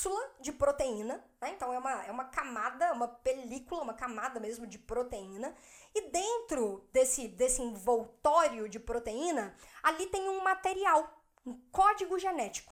cápsula de proteína, né? Então é uma, é uma camada, uma película, uma camada mesmo de proteína. E dentro desse, desse envoltório de proteína, ali tem um material, um código genético.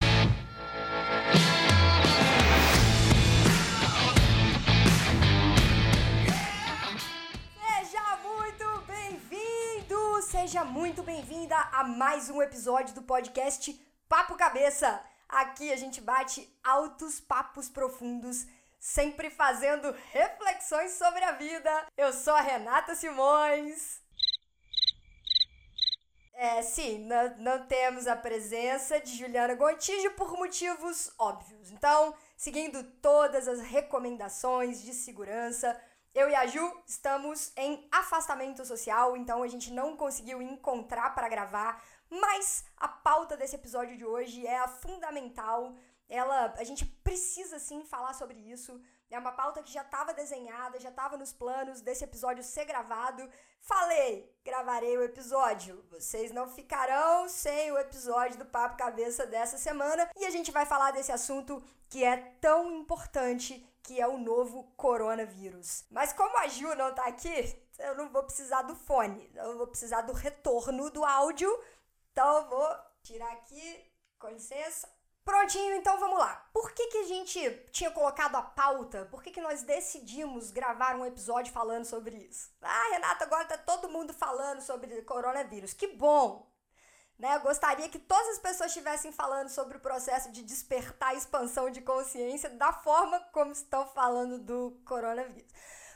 Seja muito bem-vindo, seja muito bem-vinda a mais um episódio do podcast Papo Cabeça. Aqui a gente bate altos papos profundos, sempre fazendo reflexões sobre a vida. Eu sou a Renata Simões. É, sim, não, não temos a presença de Juliana Gontijo por motivos óbvios. Então, seguindo todas as recomendações de segurança, eu e a Ju estamos em afastamento social, então a gente não conseguiu encontrar para gravar, mas a pauta desse episódio de hoje é a fundamental. Ela, a gente precisa sim falar sobre isso. É uma pauta que já estava desenhada, já estava nos planos desse episódio ser gravado. Falei, gravarei o episódio. Vocês não ficarão sem o episódio do Papo Cabeça dessa semana e a gente vai falar desse assunto que é tão importante, que é o novo coronavírus. Mas como a Ju não tá aqui, eu não vou precisar do fone, eu vou precisar do retorno do áudio então eu vou tirar aqui, com licença. Prontinho, então vamos lá. Por que, que a gente tinha colocado a pauta? Por que, que nós decidimos gravar um episódio falando sobre isso? Ah, Renata, agora tá todo mundo falando sobre coronavírus. Que bom! Né? Eu gostaria que todas as pessoas estivessem falando sobre o processo de despertar a expansão de consciência da forma como estão falando do coronavírus.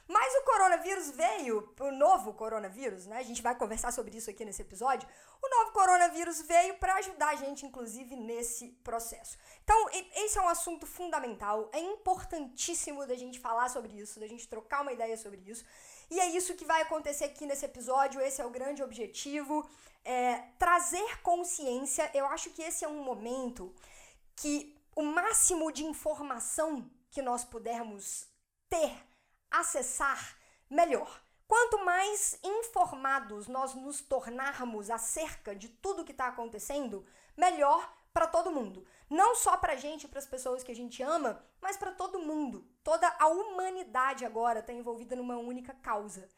Mas o coronavírus veio, o novo coronavírus, né? A gente vai conversar sobre isso aqui nesse episódio. O novo coronavírus veio para ajudar a gente, inclusive, nesse processo. Então, esse é um assunto fundamental. É importantíssimo da gente falar sobre isso, da gente trocar uma ideia sobre isso. E é isso que vai acontecer aqui nesse episódio. Esse é o grande objetivo. É trazer consciência. Eu acho que esse é um momento que o máximo de informação que nós pudermos ter, acessar, melhor. Quanto mais informados nós nos tornarmos acerca de tudo que está acontecendo, melhor para todo mundo. Não só para a gente, para as pessoas que a gente ama, mas para todo mundo. Toda a humanidade agora está envolvida numa única causa.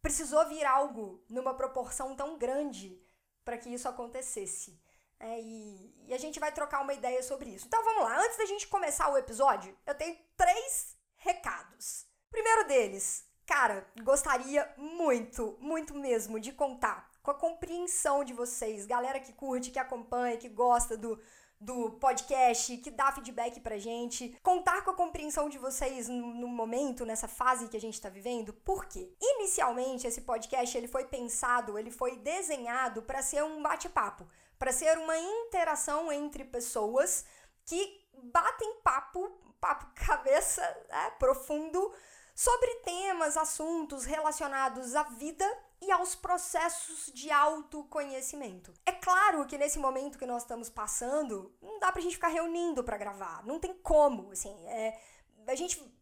Precisou vir algo numa proporção tão grande para que isso acontecesse. É, e, e a gente vai trocar uma ideia sobre isso. Então vamos lá, antes da gente começar o episódio, eu tenho três recados. Primeiro deles, Cara, gostaria muito, muito mesmo de contar com a compreensão de vocês, galera que curte, que acompanha, que gosta do, do podcast, que dá feedback pra gente. Contar com a compreensão de vocês no, no momento, nessa fase que a gente tá vivendo. Por quê? Inicialmente, esse podcast ele foi pensado, ele foi desenhado para ser um bate-papo, para ser uma interação entre pessoas que batem papo, papo cabeça, né, profundo sobre temas, assuntos relacionados à vida e aos processos de autoconhecimento. É claro que nesse momento que nós estamos passando, não dá pra gente ficar reunindo para gravar, não tem como, assim, é, a gente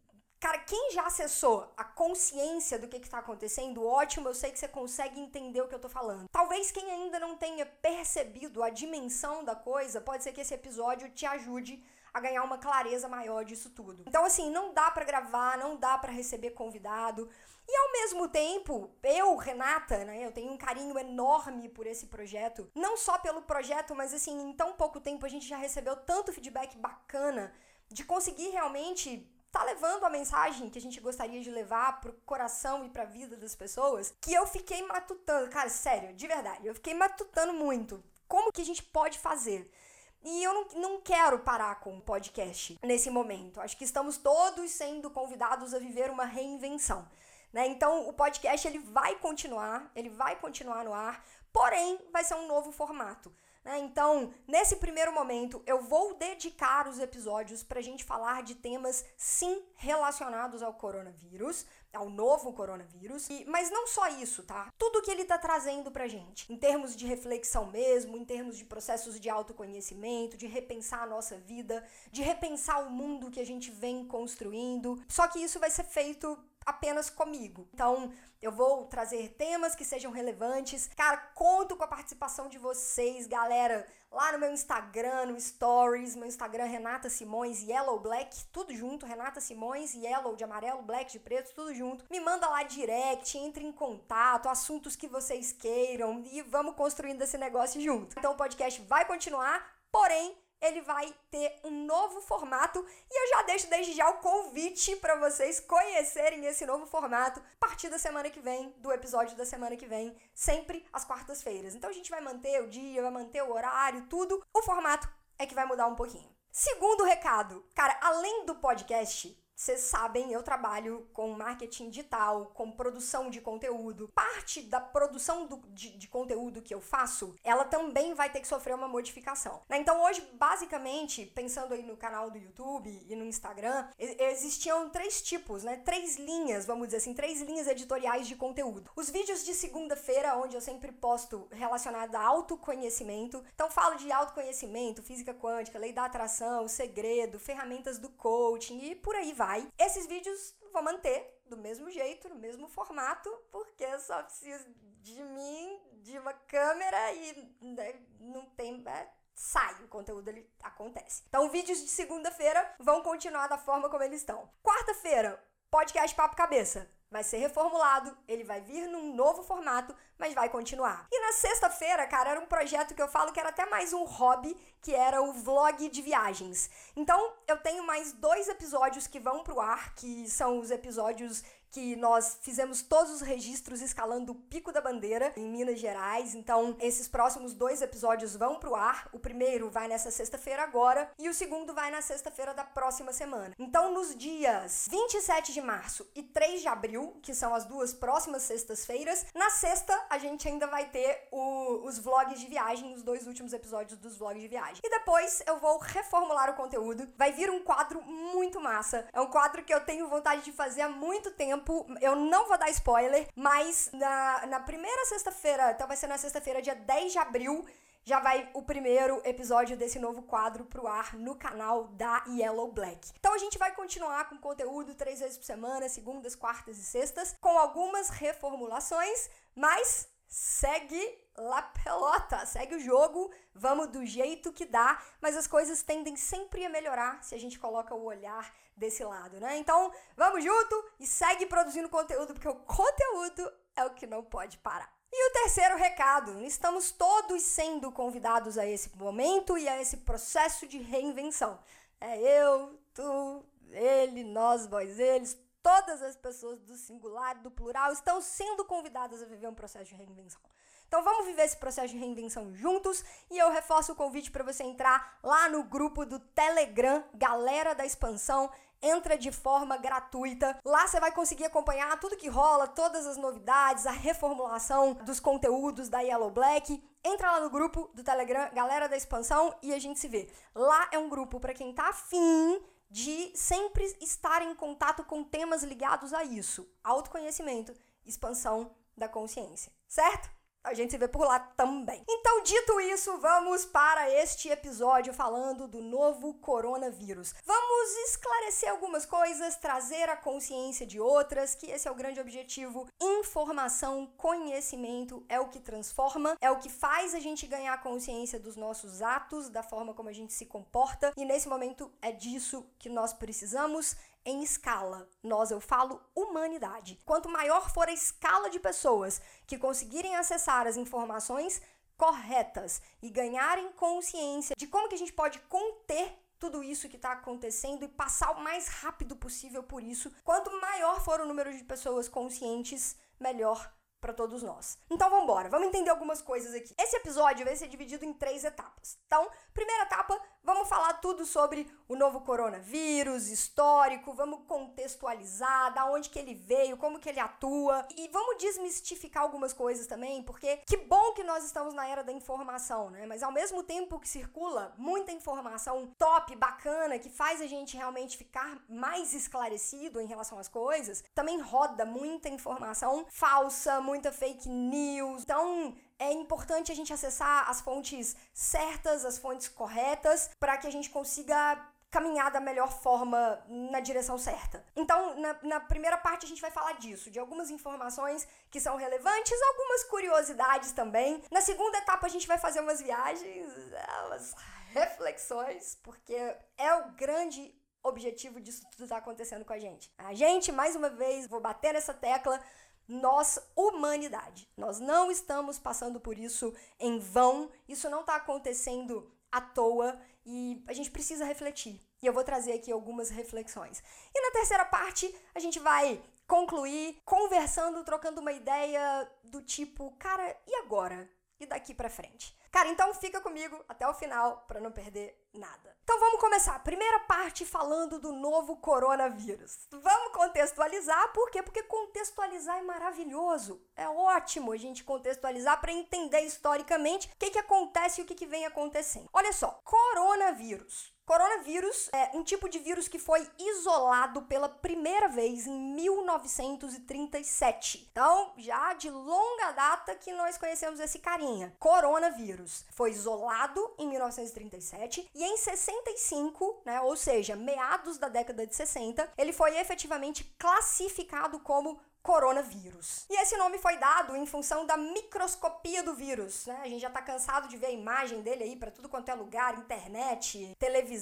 Cara, quem já acessou a consciência do que está acontecendo, ótimo, eu sei que você consegue entender o que eu tô falando. Talvez quem ainda não tenha percebido a dimensão da coisa, pode ser que esse episódio te ajude a ganhar uma clareza maior disso tudo. Então, assim, não dá para gravar, não dá para receber convidado. E ao mesmo tempo, eu, Renata, né, eu tenho um carinho enorme por esse projeto. Não só pelo projeto, mas assim, em tão pouco tempo a gente já recebeu tanto feedback bacana de conseguir realmente tá levando a mensagem que a gente gostaria de levar pro coração e pra vida das pessoas, que eu fiquei matutando, cara, sério, de verdade, eu fiquei matutando muito. Como que a gente pode fazer? E eu não, não quero parar com o podcast nesse momento. Acho que estamos todos sendo convidados a viver uma reinvenção. Né? Então, o podcast ele vai continuar, ele vai continuar no ar, porém, vai ser um novo formato. Né? Então, nesse primeiro momento, eu vou dedicar os episódios para a gente falar de temas, sim, relacionados ao coronavírus, ao novo coronavírus. E, mas não só isso, tá? Tudo que ele tá trazendo pra gente, em termos de reflexão mesmo, em termos de processos de autoconhecimento, de repensar a nossa vida, de repensar o mundo que a gente vem construindo. Só que isso vai ser feito apenas comigo. Então, eu vou trazer temas que sejam relevantes. Cara, conto com a participação de vocês, galera, lá no meu Instagram, no Stories, meu Instagram Renata Simões Yellow Black, tudo junto, Renata Simões Yellow de amarelo, Black de preto, tudo junto. Me manda lá direct, entre em contato, assuntos que vocês queiram e vamos construindo esse negócio junto. Então o podcast vai continuar, porém ele vai ter um novo formato e eu já deixo desde já o convite para vocês conhecerem esse novo formato a partir da semana que vem, do episódio da semana que vem, sempre às quartas-feiras. Então a gente vai manter o dia, vai manter o horário, tudo. O formato é que vai mudar um pouquinho. Segundo recado, cara, além do podcast, vocês sabem, eu trabalho com marketing digital, com produção de conteúdo. Parte da produção do, de, de, conteúdo que eu faço, ela também vai ter que sofrer uma modificação. Né? Então, hoje, basicamente, pensando aí no canal do YouTube e no Instagram, existiam três tipos, né? Três linhas, vamos dizer assim, três linhas editoriais de conteúdo. Os vídeos de segunda-feira, onde eu sempre posto relacionado a autoconhecimento. Então, falo de autoconhecimento, física quântica, lei da atração, segredo, ferramentas do coaching e por aí vai vai. Esses vídeos vou manter do mesmo jeito, no mesmo formato, porque eu só preciso de mim, de uma câmera e né, não tem. É, sai o conteúdo ele acontece. Então, vídeos de segunda-feira vão continuar da forma como eles estão. Quarta-feira, podcast Papo Cabeça vai ser reformulado, ele vai vir num novo formato, mas vai continuar. E na sexta-feira, cara, era um projeto que eu falo que era até mais um hobby, que era o vlog de viagens. Então, eu tenho mais dois episódios que vão pro ar, que são os episódios que nós fizemos todos os registros escalando o Pico da Bandeira em Minas Gerais. Então, esses próximos dois episódios vão pro ar. O primeiro vai nessa sexta-feira agora e o segundo vai na sexta-feira da próxima semana. Então, nos dias 27 de março e 3 de abril, que são as duas próximas sextas-feiras, na sexta a gente ainda vai ter o, os vlogs de viagem, os dois últimos episódios dos vlogs de viagem. E depois eu vou reformular o conteúdo. Vai vir um quadro muito massa. É um quadro que eu tenho vontade de fazer há muito tempo tempo. Eu não vou dar spoiler, mas na, na primeira sexta-feira, então vai ser na sexta-feira, dia 10 de abril, já vai o primeiro episódio desse novo quadro pro ar no canal da Yellow Black. Então a gente vai continuar com conteúdo três vezes por semana, segundas, quartas e sextas, com algumas reformulações, mas segue la pelota, segue o jogo, vamos do jeito que dá, mas as coisas tendem sempre a melhorar se a gente coloca o olhar desse lado, né? Então, vamos junto e segue produzindo conteúdo, porque o conteúdo é o que não pode parar. E o terceiro recado: estamos todos sendo convidados a esse momento e a esse processo de reinvenção. É eu, tu, ele, nós, vós, eles, todas as pessoas do singular, do plural, estão sendo convidadas a viver um processo de reinvenção. Então vamos viver esse processo de reinvenção juntos e eu reforço o convite para você entrar lá no grupo do Telegram, Galera da Expansão entra de forma gratuita. Lá você vai conseguir acompanhar tudo que rola, todas as novidades, a reformulação dos conteúdos da Yellow Black. Entra lá no grupo do Telegram, Galera da Expansão, e a gente se vê. Lá é um grupo para quem tá afim de sempre estar em contato com temas ligados a isso: autoconhecimento, expansão da consciência, certo? A gente se vê por lá também. Então, dito isso, vamos para este episódio falando do novo coronavírus. Vamos esclarecer algumas coisas, trazer a consciência de outras, que esse é o grande objetivo. Informação, conhecimento é o que transforma, é o que faz a gente ganhar consciência dos nossos atos, da forma como a gente se comporta, e nesse momento é disso que nós precisamos em escala. Nós, eu falo humanidade. Quanto maior for a escala de pessoas que conseguirem acessar as informações corretas e ganharem consciência de como que a gente pode conter tudo isso que está acontecendo e passar o mais rápido possível por isso, quanto maior for o número de pessoas conscientes, melhor para todos nós. Então vamos embora, vamos entender algumas coisas aqui. Esse episódio vai ser dividido em três etapas. Então, primeira etapa, vamos falar tudo sobre o novo coronavírus, histórico, vamos contextualizar, da onde que ele veio, como que ele atua e vamos desmistificar algumas coisas também, porque que bom que nós estamos na era da informação, né? Mas ao mesmo tempo que circula muita informação top, bacana, que faz a gente realmente ficar mais esclarecido em relação às coisas, também roda muita informação falsa, muita fake news. Então, é importante a gente acessar as fontes certas, as fontes corretas, para que a gente consiga caminhar da melhor forma na direção certa. Então, na, na, primeira parte, a gente vai falar disso, de algumas informações que são relevantes, algumas curiosidades também. Na segunda etapa, a gente vai fazer umas viagens, umas reflexões, porque é o grande objetivo disso tudo tá acontecendo com a gente. A gente, mais uma vez, vou bater nessa tecla, nós, humanidade, nós não estamos passando por isso em vão, isso não está acontecendo à toa e a gente precisa refletir. E eu vou trazer aqui algumas reflexões. E na terceira parte, a gente vai concluir conversando, trocando uma ideia do tipo, cara, e agora? E daqui para frente? Cara, então fica comigo até o final para não perder nada. Então vamos começar. Primeira parte falando do novo coronavírus. Vamos contextualizar, por quê? Porque contextualizar é maravilhoso. É ótimo a gente contextualizar para entender historicamente o que, que acontece e o que, que vem acontecendo. Olha só, coronavírus. Coronavírus é um tipo de vírus que foi isolado pela primeira vez em 1937. Então, já de longa data que nós conhecemos esse carinha. Coronavírus foi isolado em 1937 e em 65, né, ou seja, meados da década de 60, ele foi efetivamente classificado como coronavírus. E esse nome foi dado em função da microscopia do vírus, né? A gente já tá cansado de ver a imagem dele aí para tudo quanto é lugar, internet, televisão,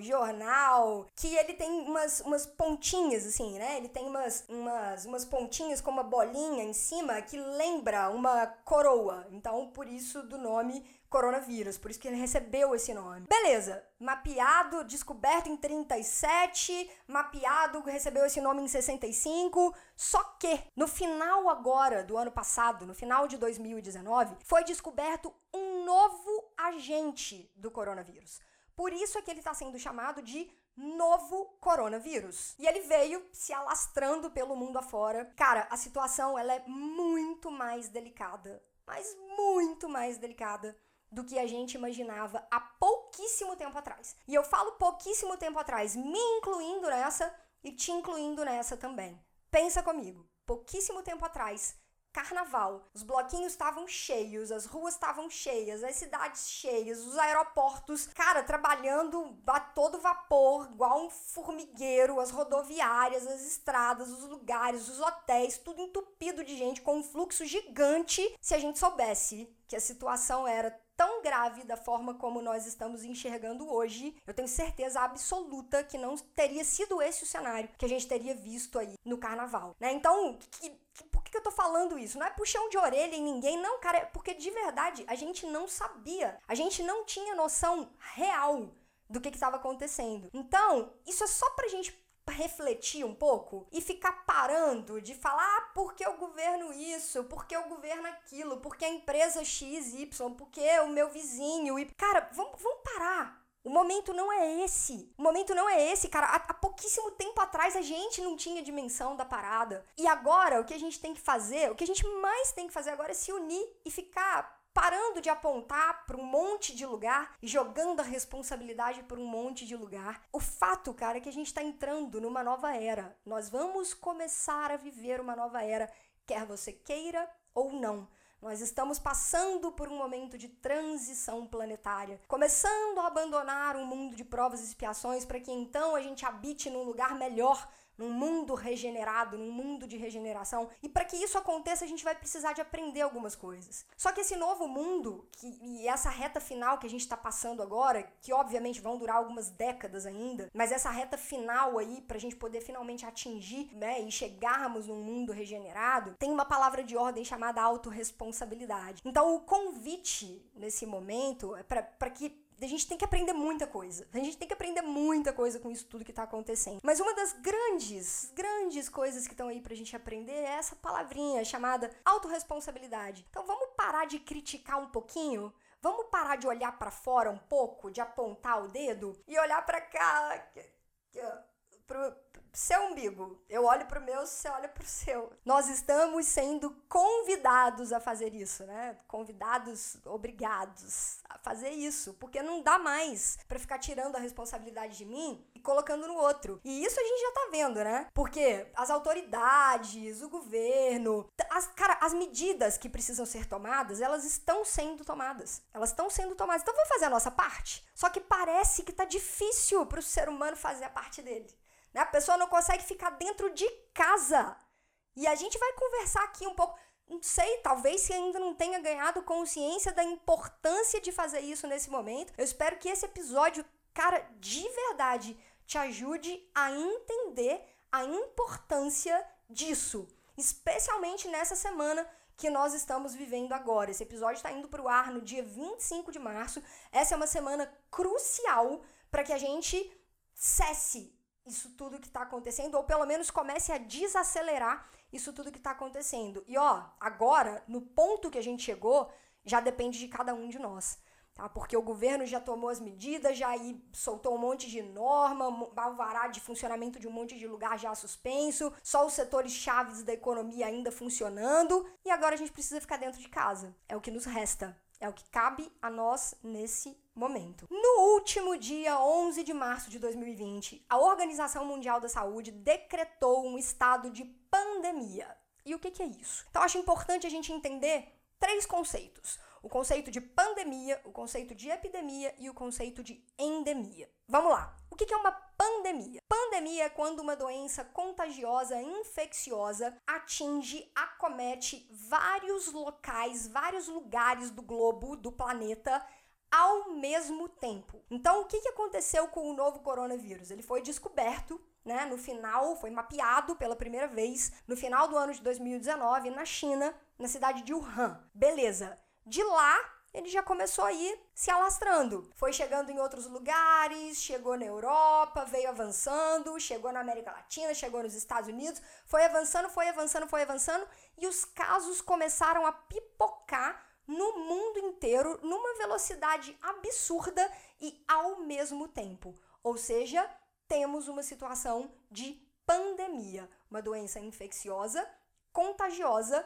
jornal, que ele tem umas, umas pontinhas assim, né? Ele tem umas, umas, umas pontinhas com uma bolinha em cima que lembra uma coroa. Então, por isso do nome coronavírus, por isso que ele recebeu esse nome. Beleza, mapeado, descoberto em 37, mapeado, recebeu esse nome em 65, só que no final agora do ano passado, no final de 2019, foi descoberto um novo agente do coronavírus. Por isso é que ele está sendo chamado de novo coronavírus. E ele veio se alastrando pelo mundo afora. Cara, a situação ela é muito mais delicada, mas muito mais delicada do que a gente imaginava há pouquíssimo tempo atrás. E eu falo pouquíssimo tempo atrás, me incluindo nessa e te incluindo nessa também. Pensa comigo, pouquíssimo tempo atrás, carnaval, os bloquinhos estavam cheios, as ruas estavam cheias, as cidades cheias, os aeroportos, cara, trabalhando a todo vapor, igual um formigueiro, as rodoviárias, as estradas, os lugares, os hotéis, tudo entupido de gente com um fluxo gigante. Se a gente soubesse que a situação era tão grave da forma como nós estamos enxergando hoje, eu tenho certeza absoluta que não teria sido esse o cenário que a gente teria visto aí no carnaval, né? Então, que, por que eu tô falando isso? Não é puxão de orelha em ninguém, não, cara, é porque de verdade a gente não sabia, a gente não tinha noção real do que estava acontecendo. Então, isso é só pra gente refletir um pouco e ficar parando de falar ah, porque o governo isso, porque o governo aquilo, porque a empresa XY, porque o meu vizinho. E... Cara, vamos, vamos parar. O momento não é esse. O momento não é esse, cara. Há, há, pouquíssimo tempo atrás a gente não tinha dimensão da parada. E agora o que a gente tem que fazer, o que a gente mais tem que fazer agora é se unir e ficar parando de apontar para um monte de lugar e jogando a responsabilidade para um monte de lugar. O fato, cara, é que a gente está entrando numa nova era. Nós vamos começar a viver uma nova era, quer você queira ou não. Nós estamos passando por um momento de transição planetária, começando a abandonar um mundo de provas e expiações para que então a gente habite num lugar melhor num mundo regenerado, num mundo de regeneração. E para que isso aconteça, a gente vai precisar de aprender algumas coisas. Só que esse novo mundo, que, e essa reta final que a gente está passando agora, que obviamente vão durar algumas décadas ainda, mas essa reta final aí, para a gente poder finalmente atingir né, e chegarmos num mundo regenerado, tem uma palavra de ordem chamada autorresponsabilidade. Então, o convite nesse momento é para que a gente tem que aprender muita coisa. A gente tem que aprender muita coisa com isso tudo que tá acontecendo. Mas uma das grandes, grandes coisas que estão aí pra gente aprender é essa palavrinha chamada autorresponsabilidade. Então vamos parar de criticar um pouquinho? Vamos parar de olhar para fora um pouco, de apontar o dedo e olhar para cá, pro, seu umbigo. Eu olho pro meu, você olha pro seu. Nós estamos sendo convidados a fazer isso, né? Convidados, obrigados a fazer isso, porque não dá mais para ficar tirando a responsabilidade de mim e colocando no outro. E isso a gente já tá vendo, né? Porque as autoridades, o governo, as, cara, as medidas que precisam ser tomadas, elas estão sendo tomadas. Elas estão sendo tomadas. Então vamos fazer a nossa parte. Só que parece que tá difícil para o ser humano fazer a parte dele. Né? A pessoa não consegue ficar dentro de casa. E a gente vai conversar aqui um pouco. Não sei, talvez se ainda não tenha ganhado consciência da importância de fazer isso nesse momento. Eu espero que esse episódio, cara, de verdade, te ajude a entender a importância disso. Especialmente nessa semana que nós estamos vivendo agora. Esse episódio está indo para o ar no dia 25 de março. Essa é uma semana crucial para que a gente cesse isso tudo que está acontecendo, ou pelo menos comece a desacelerar isso tudo que está acontecendo. E ó, agora, no ponto que a gente chegou, já depende de cada um de nós. Tá? Porque o governo já tomou as medidas, já soltou um monte de norma, alvará de funcionamento de um monte de lugar já suspenso, só os setores chaves da economia ainda funcionando, e agora a gente precisa ficar dentro de casa. É o que nos resta. É o que cabe a nós nesse momento. No último dia 11 de março de 2020, a Organização Mundial da Saúde decretou um estado de pandemia. E o que, que é isso? Então, acho importante a gente entender três conceitos: o conceito de pandemia, o conceito de epidemia e o conceito de endemia. Vamos lá. O que é uma pandemia? Pandemia é quando uma doença contagiosa, infecciosa, atinge, acomete vários locais, vários lugares do globo, do planeta, ao mesmo tempo. Então, o que aconteceu com o novo coronavírus? Ele foi descoberto né, no final, foi mapeado pela primeira vez no final do ano de 2019 na China, na cidade de Wuhan. Beleza. De lá, ele já começou a ir se alastrando. Foi chegando em outros lugares, chegou na Europa, veio avançando, chegou na América Latina, chegou nos Estados Unidos, foi avançando, foi avançando, foi avançando e os casos começaram a pipocar no mundo inteiro numa velocidade absurda e ao mesmo tempo. Ou seja, temos uma situação de pandemia, uma doença infecciosa, contagiosa,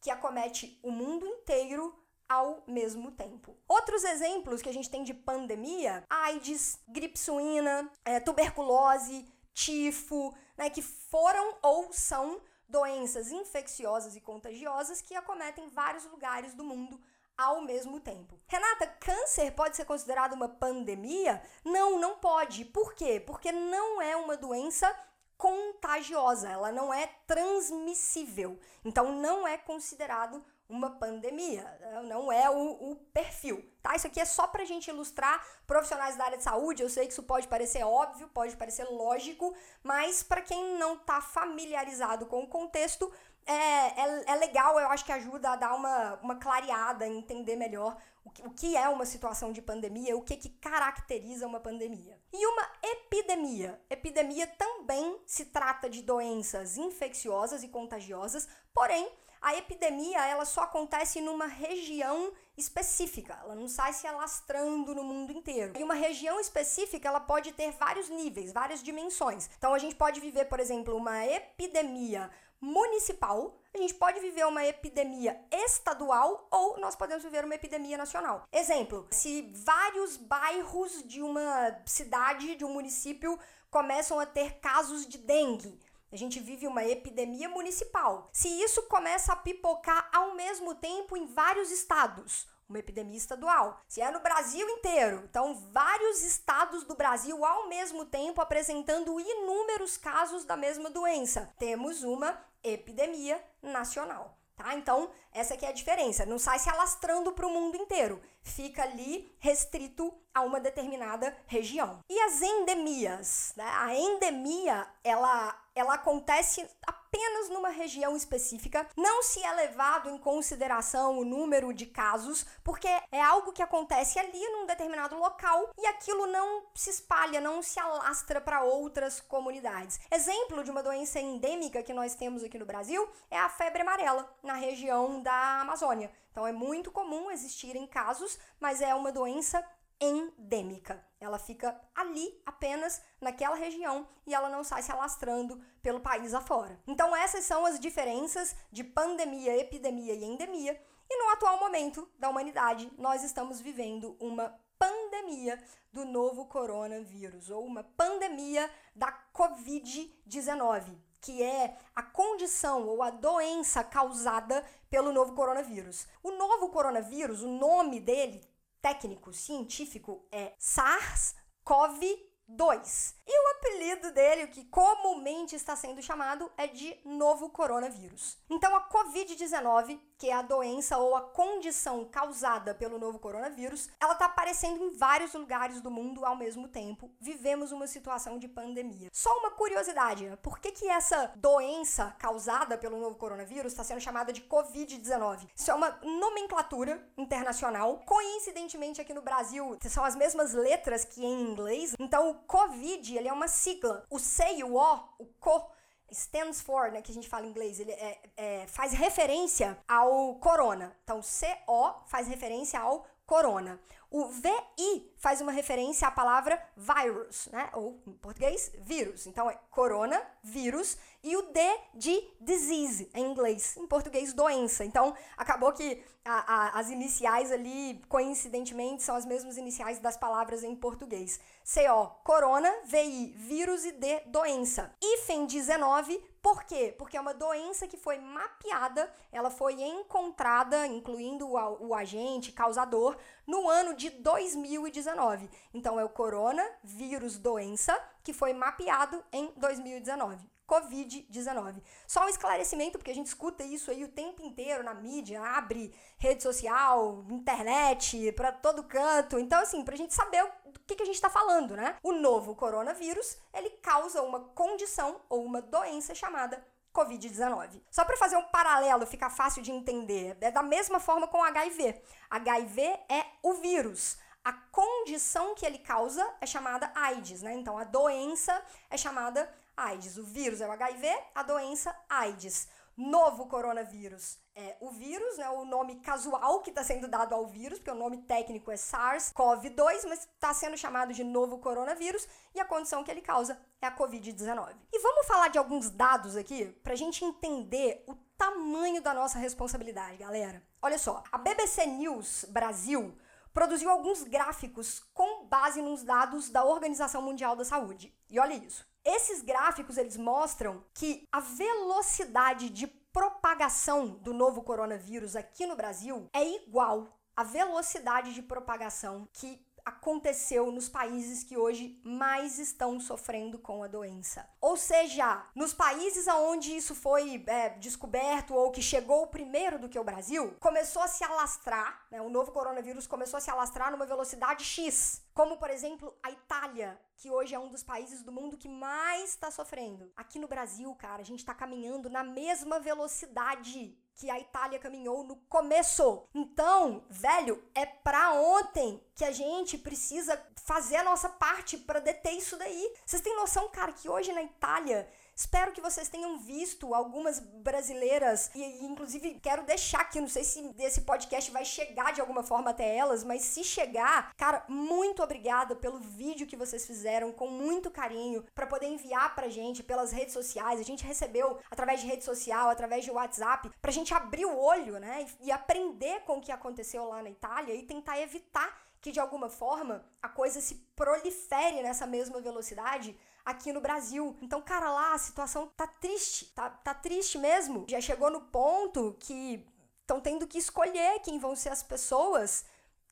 que acomete o mundo inteiro ao mesmo tempo. Outros exemplos que a gente tem de pandemia: AIDS, gripe suína, é, tuberculose, tifo, né, que foram ou são doenças infecciosas e contagiosas que acometem vários lugares do mundo ao mesmo tempo. Renata, câncer pode ser considerado uma pandemia? Não, não pode. Por quê? Porque não é uma doença contagiosa, ela não é transmissível. Então não é considerado uma pandemia, não é o, o, perfil, tá? Isso aqui é só pra gente ilustrar profissionais da área de saúde. Eu sei que isso pode parecer óbvio, pode parecer lógico, mas para quem não tá familiarizado com o contexto, é, é, é, legal, eu acho que ajuda a dar uma, uma clareada, entender melhor o que, o que é uma situação de pandemia, o que, que caracteriza uma pandemia. E uma epidemia. Epidemia também se trata de doenças infecciosas e contagiosas, porém a epidemia ela só acontece numa região específica, ela não sai se alastrando no mundo inteiro. E uma região específica ela pode ter vários níveis, várias dimensões. Então a gente pode viver, por exemplo, uma epidemia municipal, a gente pode viver uma epidemia estadual ou nós podemos viver uma epidemia nacional. Exemplo, se vários bairros de uma cidade, de um município começam a ter casos de dengue, a gente vive uma epidemia municipal. Se isso começa a pipocar ao mesmo tempo em vários estados, uma epidemia estadual. Se é no Brasil inteiro, então vários estados do Brasil ao mesmo tempo apresentando inúmeros casos da mesma doença, temos uma epidemia nacional. Tá? Então, essa aqui é a diferença. Não sai se alastrando para o mundo inteiro. Fica ali restrito a uma determinada região. E as endemias? Né? A endemia, ela, ela acontece apenas numa região específica. Não se é levado em consideração o número de casos, porque é algo que acontece ali num determinado local e aquilo não se espalha, não se alastra para outras comunidades. Exemplo de uma doença endêmica que nós temos aqui no Brasil é a febre amarela, na região da Amazônia. Então é muito comum existirem casos, mas é uma doença endêmica. Ela fica ali apenas naquela região e ela não sai se alastrando pelo país afora. Então essas são as diferenças de pandemia, epidemia e endemia. E no atual momento da humanidade, nós estamos vivendo uma pandemia do novo coronavírus ou uma pandemia da COVID-19, que é a condição ou a doença causada pelo novo coronavírus. O novo coronavírus, o nome dele técnico científico é SARS-CoV 2. E o apelido dele, o que comumente está sendo chamado, é de novo coronavírus. Então, a Covid-19, que é a doença ou a condição causada pelo novo coronavírus, ela está aparecendo em vários lugares do mundo ao mesmo tempo. Vivemos uma situação de pandemia. Só uma curiosidade: né? por que, que essa doença causada pelo novo coronavírus está sendo chamada de Covid-19? Isso é uma nomenclatura internacional. Coincidentemente, aqui no Brasil, são as mesmas letras que em inglês. Então, COVID, ele é uma sigla. O C e o O, o CO, stands for, né, que a gente fala em inglês, ele é, é, faz referência ao corona. Então, CO faz referência ao corona. O VI faz uma referência à palavra virus, né? Ou em português, vírus. Então é corona, vírus, e o D de disease em inglês, em português, doença. Então acabou que a, a, as iniciais ali, coincidentemente, são as mesmas iniciais das palavras em português. CO, corona, VI, vírus e D, doença. IFEM 19 por quê? Porque é uma doença que foi mapeada, ela foi encontrada, incluindo o, o agente causador, no ano de 2019. Então é o coronavírus doença que foi mapeado em 2019. Covid-19. Só um esclarecimento, porque a gente escuta isso aí o tempo inteiro na mídia, abre rede social, internet, para todo canto. Então, assim, pra gente saber do que, que a gente está falando, né? O novo coronavírus, ele causa uma condição ou uma doença chamada Covid-19. Só para fazer um paralelo, ficar fácil de entender, é da mesma forma com o HIV. HIV é o vírus. A condição que ele causa é chamada AIDS, né? Então a doença é chamada AIDS. O vírus é o HIV, a doença AIDS. Novo coronavírus é o vírus, né, o nome casual que está sendo dado ao vírus, porque o nome técnico é SARS-CoV-2, mas está sendo chamado de novo coronavírus e a condição que ele causa é a Covid-19. E vamos falar de alguns dados aqui para a gente entender o tamanho da nossa responsabilidade, galera. Olha só, a BBC News Brasil produziu alguns gráficos com base nos dados da Organização Mundial da Saúde. E olha isso. Esses gráficos eles mostram que a velocidade de propagação do novo coronavírus aqui no Brasil é igual à velocidade de propagação que aconteceu nos países que hoje mais estão sofrendo com a doença. Ou seja, nos países onde isso foi é, descoberto ou que chegou primeiro do que o Brasil, começou a se alastrar, né, o novo coronavírus começou a se alastrar numa velocidade X. Como, por exemplo, a Itália, que hoje é um dos países do mundo que mais está sofrendo. Aqui no Brasil, cara, a gente está caminhando na mesma velocidade que a Itália caminhou no começo. Então, velho, é pra ontem que a gente precisa fazer a nossa parte para deter isso daí. Vocês têm noção, cara, que hoje na Itália Espero que vocês tenham visto algumas brasileiras e, inclusive, quero deixar aqui, não sei se esse podcast vai chegar de alguma forma até elas, mas se chegar, cara, muito obrigada pelo vídeo que vocês fizeram com muito carinho para poder enviar pra gente pelas redes sociais. A gente recebeu através de rede social, através de WhatsApp, pra gente abrir o olho, né, e, e aprender com o que aconteceu lá na Itália e tentar evitar que de alguma forma a coisa se prolifere nessa mesma velocidade aqui no Brasil. Então, cara, lá a situação tá triste, tá, tá triste mesmo. Já chegou no ponto que estão tendo que escolher quem vão ser as pessoas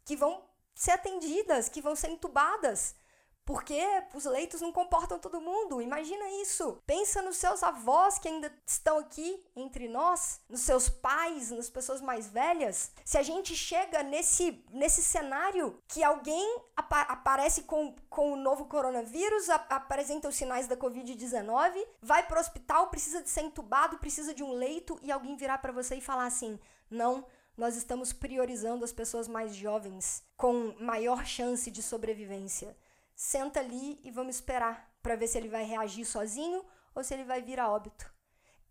que vão ser atendidas, que vão ser entubadas. Porque os leitos não comportam todo mundo. Imagina isso. Pensa nos seus avós que ainda estão aqui entre nós, nos seus pais, nas pessoas mais velhas. Se a gente chega nesse, nesse cenário que alguém apa aparece com, com o novo coronavírus, apresenta os sinais da Covid-19, vai para o hospital, precisa de ser entubado, precisa de um leito e alguém virar para você e falar assim: não, nós estamos priorizando as pessoas mais jovens com maior chance de sobrevivência senta ali e vamos esperar para ver se ele vai reagir sozinho ou se ele vai vir a óbito.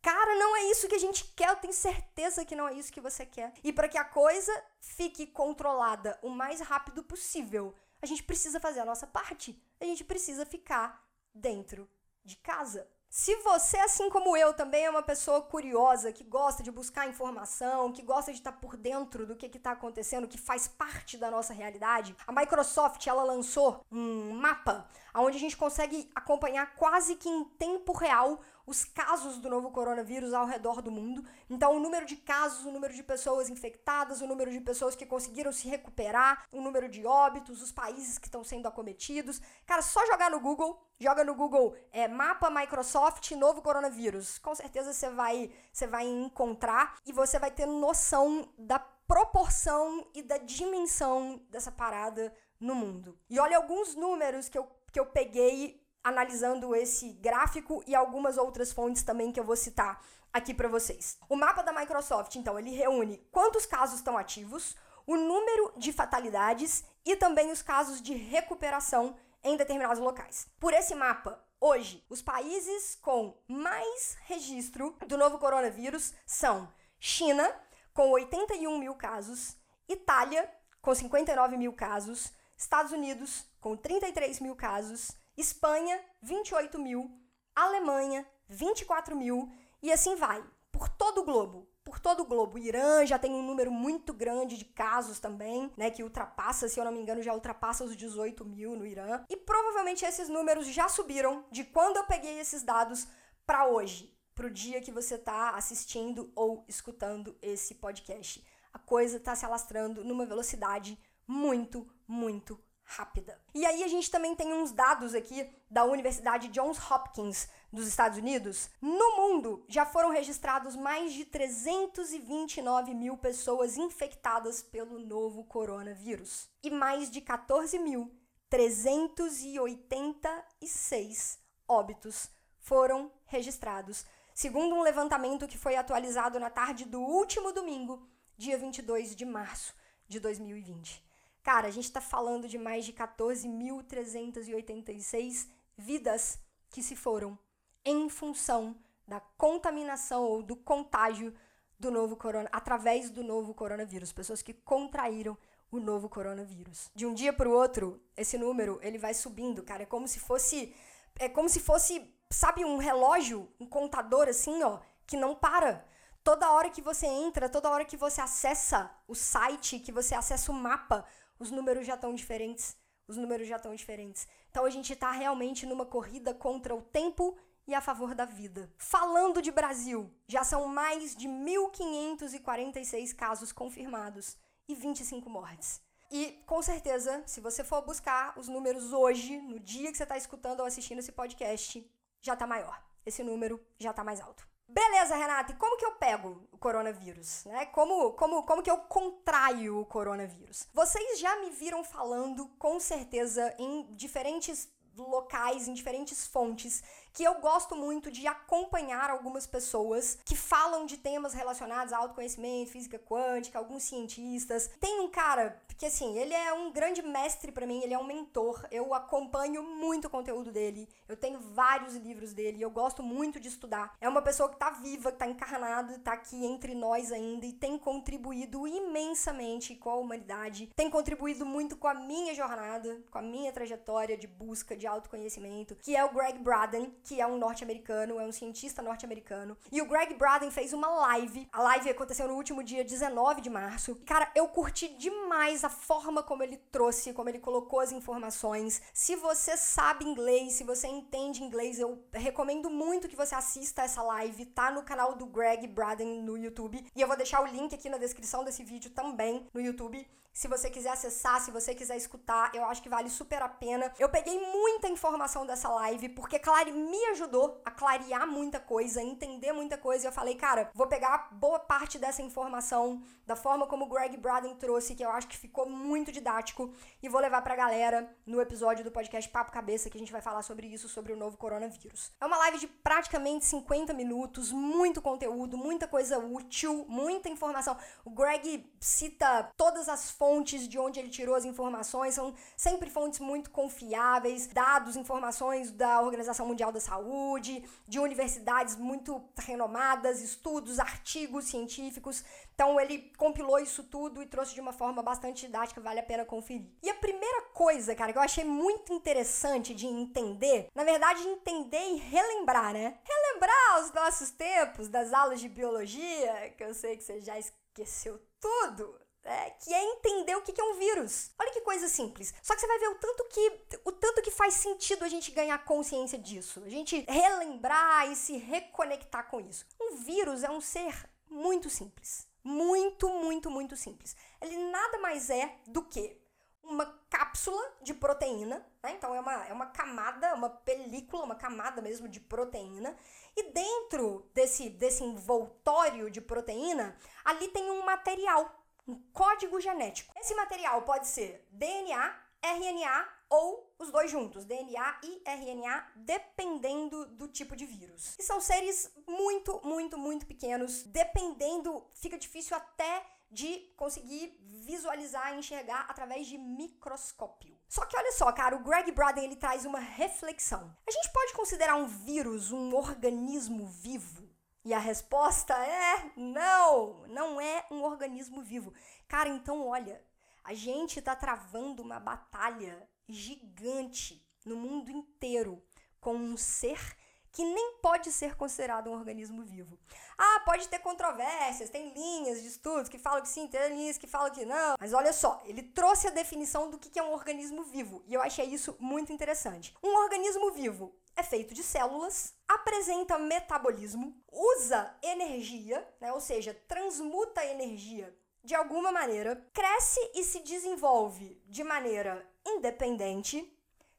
Cara, não é isso que a gente quer, eu tenho certeza que não é isso que você quer. E para que a coisa fique controlada o mais rápido possível, a gente precisa fazer a nossa parte. A gente precisa ficar dentro de casa. Se você, assim como eu, também é uma pessoa curiosa, que gosta de buscar informação, que gosta de estar por dentro do que está acontecendo, que faz parte da nossa realidade, a Microsoft ela lançou um mapa onde a gente consegue acompanhar quase que em tempo real os casos do novo coronavírus ao redor do mundo. Então, o número de casos, o número de pessoas infectadas, o número de pessoas que conseguiram se recuperar, o número de óbitos, os países que estão sendo acometidos. Cara, só jogar no Google, joga no Google é, mapa Microsoft novo coronavírus. Com certeza você vai, você vai encontrar e você vai ter noção da proporção e da dimensão dessa parada no mundo. E olha alguns números que eu, que eu peguei analisando esse gráfico e algumas outras fontes também que eu vou citar aqui para vocês. O mapa da Microsoft, então, ele reúne quantos casos estão ativos, o número de fatalidades e também os casos de recuperação em determinados locais. Por esse mapa, hoje, os países com mais registro do novo coronavírus são China, com 81 mil casos, Itália, com 59 mil casos, Estados Unidos, com 33 mil casos, Espanha, 28 mil, Alemanha, 24 mil, e assim vai, por todo o globo. Por todo o globo. O Irã já tem um número muito grande de casos também, né? Que ultrapassa, se eu não me engano, já ultrapassa os 18 mil no Irã. E provavelmente esses números já subiram de quando eu peguei esses dados para hoje, pro dia que você tá assistindo ou escutando esse podcast. A coisa tá se alastrando numa velocidade muito, muito rápida. E aí a gente também tem uns dados aqui da Universidade Johns Hopkins dos Estados Unidos. No mundo já foram registrados mais de 329 mil pessoas infectadas pelo novo coronavírus e mais de 14.386 óbitos foram registrados, segundo um levantamento que foi atualizado na tarde do último domingo, dia 22 de março de 2020. Cara, a gente está falando de mais de 14.386 vidas que se foram em função da contaminação ou do contágio do novo corona, através do novo coronavírus, pessoas que contraíram o novo coronavírus. De um dia para o outro, esse número ele vai subindo, cara, é como se fosse é como se fosse, sabe, um relógio, um contador assim, ó, que não para. Toda hora que você entra, toda hora que você acessa o site, que você acessa o mapa, os números já estão diferentes. Os números já estão diferentes. Então a gente está realmente numa corrida contra o tempo e a favor da vida. Falando de Brasil, já são mais de 1.546 casos confirmados e 25 mortes. E com certeza, se você for buscar os números hoje, no dia que você está escutando ou assistindo esse podcast, já está maior. Esse número já está mais alto. Beleza, Renata, e como que eu pego o coronavírus? Né? Como, como, como que eu contraio o coronavírus? Vocês já me viram falando, com certeza, em diferentes locais, em diferentes fontes, que eu gosto muito de acompanhar algumas pessoas que falam de temas relacionados a autoconhecimento, física quântica, alguns cientistas. Tem um cara que assim, ele é um grande mestre para mim, ele é um mentor. Eu acompanho muito o conteúdo dele. Eu tenho vários livros dele, eu gosto muito de estudar. É uma pessoa que tá viva, que tá encarnada, tá aqui entre nós ainda e tem contribuído imensamente com a humanidade. Tem contribuído muito com a minha jornada, com a minha trajetória de busca de autoconhecimento, que é o Greg Braden, que é um norte-americano, é um cientista norte-americano. E o Greg Braden fez uma live. A live aconteceu no último dia 19 de março. Cara, eu curti demais a forma como ele trouxe, como ele colocou as informações. Se você sabe inglês, se você entende inglês, eu recomendo muito que você assista essa live. Tá no canal do Greg Braden no YouTube. E eu vou deixar o link aqui na descrição desse vídeo também no YouTube. Se você quiser acessar, se você quiser escutar, eu acho que vale super a pena. Eu peguei muita informação dessa live, porque clare, me ajudou a clarear muita coisa, a entender muita coisa. E eu falei, cara, vou pegar boa parte dessa informação, da forma como o Greg Braden trouxe, que eu acho que ficou muito didático, e vou levar pra galera no episódio do podcast Papo Cabeça, que a gente vai falar sobre isso, sobre o novo coronavírus. É uma live de praticamente 50 minutos, muito conteúdo, muita coisa útil, muita informação. O Greg cita todas as fontes de onde ele tirou as informações, são sempre fontes muito confiáveis, dados, informações da Organização Mundial da Saúde, de universidades muito renomadas, estudos, artigos científicos. Então ele compilou isso tudo e trouxe de uma forma bastante didática, vale a pena conferir. E a primeira coisa, cara, que eu achei muito interessante de entender, na verdade, entender e relembrar, né? Relembrar os nossos tempos das aulas de biologia, que eu sei que você já esqueceu tudo. É, que é entender o que é um vírus. Olha que coisa simples. Só que você vai ver o tanto que o tanto que faz sentido a gente ganhar consciência disso, a gente relembrar e se reconectar com isso. Um vírus é um ser muito simples. Muito, muito, muito simples. Ele nada mais é do que uma cápsula de proteína, né? Então é uma, é uma camada, uma película, uma camada mesmo de proteína. E dentro desse, desse envoltório de proteína, ali tem um material, um código genético. Esse material pode ser DNA, RNA ou os dois juntos, DNA e RNA, dependendo do tipo de vírus. E são seres muito, muito, muito pequenos, dependendo, fica difícil até de conseguir visualizar e enxergar através de microscópio. Só que olha só, cara, o Greg Braden ele traz uma reflexão. A gente pode considerar um vírus um organismo vivo? E a resposta é não, não é um organismo vivo. Cara, então olha, a gente está travando uma batalha gigante no mundo inteiro com um ser que nem pode ser considerado um organismo vivo. Ah, pode ter controvérsias, tem linhas de estudos que falam que sim, tem linhas que falam que não. Mas olha só, ele trouxe a definição do que é um organismo vivo e eu achei isso muito interessante. Um organismo vivo é feito de células, apresenta metabolismo, usa energia, né, ou seja, transmuta energia de alguma maneira, cresce e se desenvolve de maneira independente,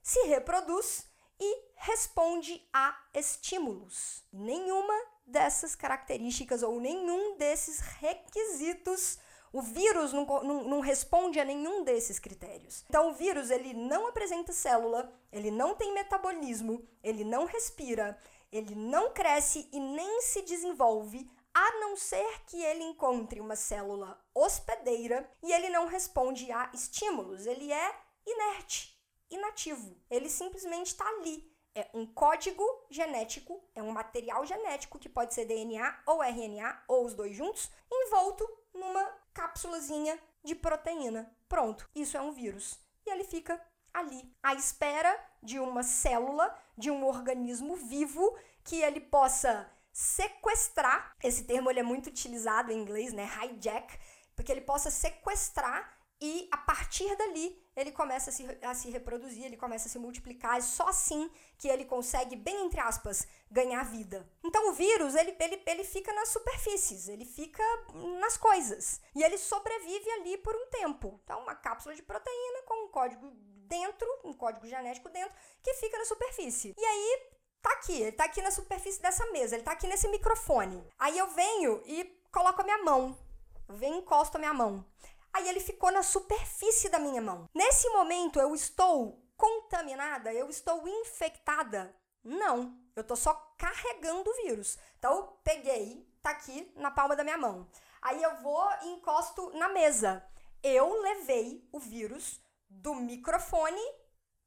se reproduz e responde a estímulos. Nenhuma dessas características ou nenhum desses requisitos o vírus não, não, não, responde a nenhum desses critérios. Então, o vírus ele não apresenta célula, ele não tem metabolismo, ele não respira, ele não cresce e nem se desenvolve a não ser que ele encontre uma célula hospedeira e ele não responde a estímulos, ele é inerte, inativo. Ele simplesmente está ali. É um código genético, é um material genético que pode ser DNA ou RNA ou os dois juntos, envolto numa cápsulazinha de proteína. Pronto, isso é um vírus. E ele fica ali, à espera de uma célula, de um organismo vivo que ele possa sequestrar. Esse termo ele é muito utilizado em inglês, né? Hijack, porque ele possa sequestrar e a partir dali ele começa a se, a se reproduzir, ele começa a se multiplicar. É só assim que ele consegue, bem entre aspas, ganhar vida. Então o vírus ele, ele, ele fica nas superfícies, ele fica nas coisas e ele sobrevive ali por um tempo. Então uma cápsula de proteína com um código dentro, um código genético dentro, que fica na superfície. E aí tá aqui, ele tá aqui na superfície dessa mesa, ele tá aqui nesse microfone. Aí eu venho e coloco a minha mão. Eu venho e encosto a minha mão. Aí ele ficou na superfície da minha mão. Nesse momento eu estou contaminada, eu estou infectada? Não, eu tô só carregando o vírus. Então eu peguei, tá aqui na palma da minha mão. Aí eu vou e encosto na mesa. Eu levei o vírus do microfone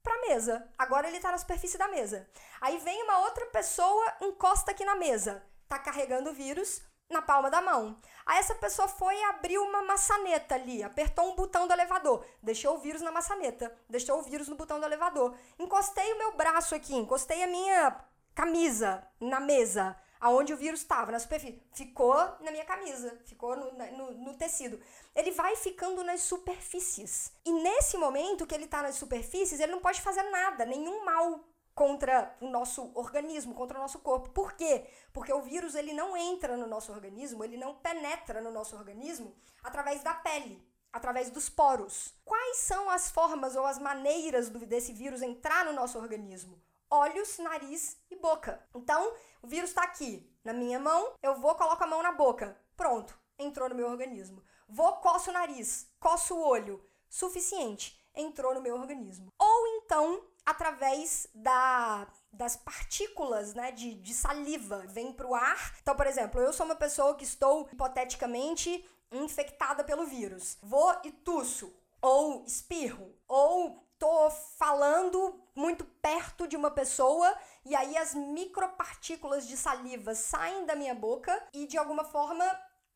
para mesa. Agora ele está na superfície da mesa. Aí vem uma outra pessoa, encosta aqui na mesa. Tá carregando o vírus na palma da mão. Aí essa pessoa foi e abriu uma maçaneta ali, apertou um botão do elevador, deixou o vírus na maçaneta, deixou o vírus no botão do elevador. Encostei o meu braço aqui, encostei a minha camisa na mesa aonde o vírus estava, na superfície. Ficou na minha camisa, ficou no, no, no, tecido. Ele vai ficando nas superfícies. E nesse momento que ele está nas superfícies, ele não pode fazer nada, nenhum mal contra o nosso organismo, contra o nosso corpo. Por quê? Porque o vírus ele não entra no nosso organismo, ele não penetra no nosso organismo através da pele, através dos poros. Quais são as formas ou as maneiras do, desse vírus entrar no nosso organismo? Olhos, nariz e boca. Então, o vírus está aqui na minha mão, eu vou, coloco a mão na boca. Pronto, entrou no meu organismo. Vou, coço o nariz, coço o olho. Suficiente, entrou no meu organismo. Ou então, através da, das partículas né, de, de saliva, vem para o ar. Então, por exemplo, eu sou uma pessoa que estou hipoteticamente infectada pelo vírus, vou e tuço, ou espirro, ou tô falando muito perto de uma pessoa e aí as micropartículas de saliva saem da minha boca e de alguma forma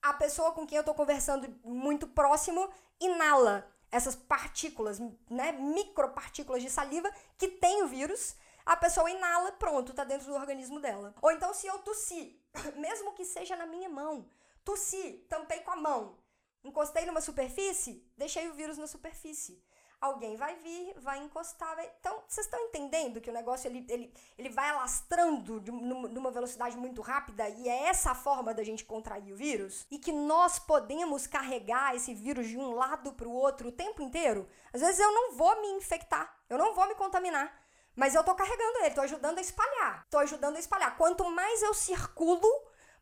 a pessoa com quem eu tô conversando muito próximo inala essas partículas, né, micropartículas de saliva que tem o vírus. A pessoa inala, pronto, tá dentro do organismo dela. Ou então se eu tossir, mesmo que seja na minha mão, tossi, tampei com a mão, encostei numa superfície, deixei o vírus na superfície alguém vai vir, vai encostar. Vai... Então, vocês estão entendendo que o negócio ele, ele, ele vai alastrando de, numa velocidade muito rápida e é essa a forma da gente contrair o vírus? E que nós podemos carregar esse vírus de um lado para o outro o tempo inteiro? Às vezes eu não vou me infectar, eu não vou me contaminar. Mas eu tô carregando ele, tô ajudando a espalhar. Tô ajudando a espalhar. Quanto mais eu circulo,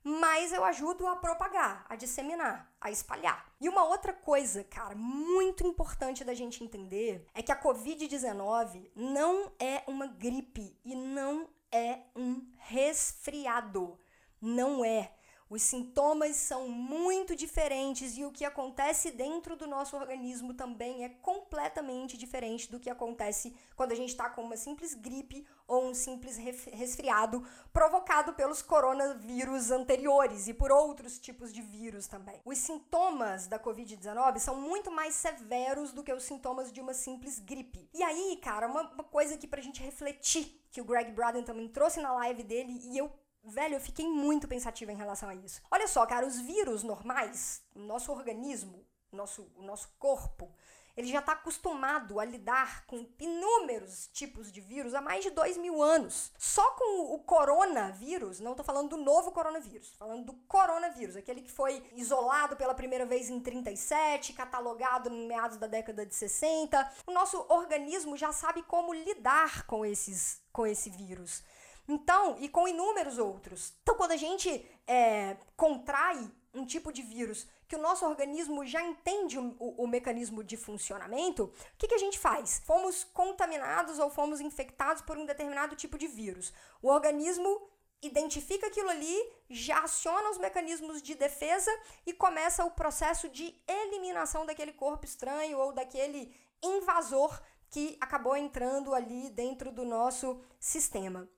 mais eu ajudo a propagar, a disseminar, a espalhar. E uma outra coisa, cara, muito importante da gente entender é que a Covid-19 não é uma gripe e não é um resfriado. Não é. Os sintomas são muito diferentes e o que acontece dentro do nosso organismo também é completamente diferente do que acontece quando a gente está com uma simples gripe ou um simples resfriado provocado pelos coronavírus anteriores e por outros tipos de vírus também. Os sintomas da Covid-19 são muito mais severos do que os sintomas de uma simples gripe. E aí, cara, uma, uma coisa aqui pra gente refletir que o Greg Braden também trouxe na live dele e eu Velho, eu fiquei muito pensativa em relação a isso. Olha só, cara, os vírus normais, nosso organismo, nosso, o nosso corpo, ele já está acostumado a lidar com inúmeros tipos de vírus há mais de dois mil anos. Só com o coronavírus, não estou falando do novo coronavírus, falando do coronavírus, aquele que foi isolado pela primeira vez em 37, catalogado em meados da década de 60. O nosso organismo já sabe como lidar com esses com esse vírus. Então, e com inúmeros outros. Então, quando a gente é, contrai um tipo de vírus que o nosso organismo já entende o, o, o mecanismo de funcionamento, o que, que a gente faz? Fomos contaminados ou fomos infectados por um determinado tipo de vírus. O organismo identifica aquilo ali, já aciona os mecanismos de defesa e começa o processo de eliminação daquele corpo estranho ou daquele invasor que acabou entrando ali dentro do nosso sistema.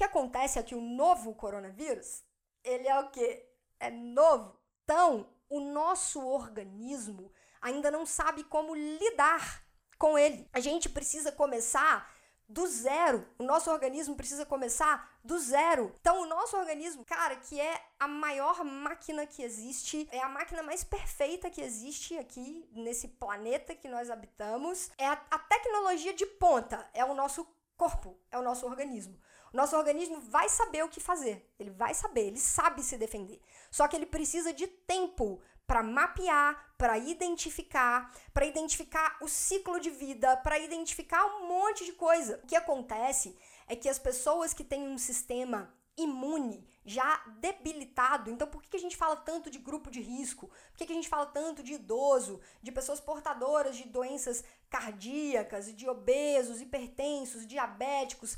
Que acontece é que o novo coronavírus, ele é o quê? É novo. Então, o nosso organismo ainda não sabe como lidar com ele. A gente precisa começar do zero. O nosso organismo precisa começar do zero. Então, o nosso organismo, cara, que é a maior máquina que existe, é a máquina mais perfeita que existe aqui nesse planeta que nós habitamos, é a, a tecnologia de ponta, é o nosso corpo, é o nosso organismo. O nosso organismo vai saber o que fazer. Ele vai saber, ele sabe se defender. Só que ele precisa de tempo para mapear, para identificar, para identificar o ciclo de vida, para identificar um monte de coisa. O que acontece é que as pessoas que têm um sistema imune já debilitado. Então, por que a gente fala tanto de grupo de risco? Por que a gente fala tanto de idoso, de pessoas portadoras de doenças cardíacas, de obesos, hipertensos, diabéticos,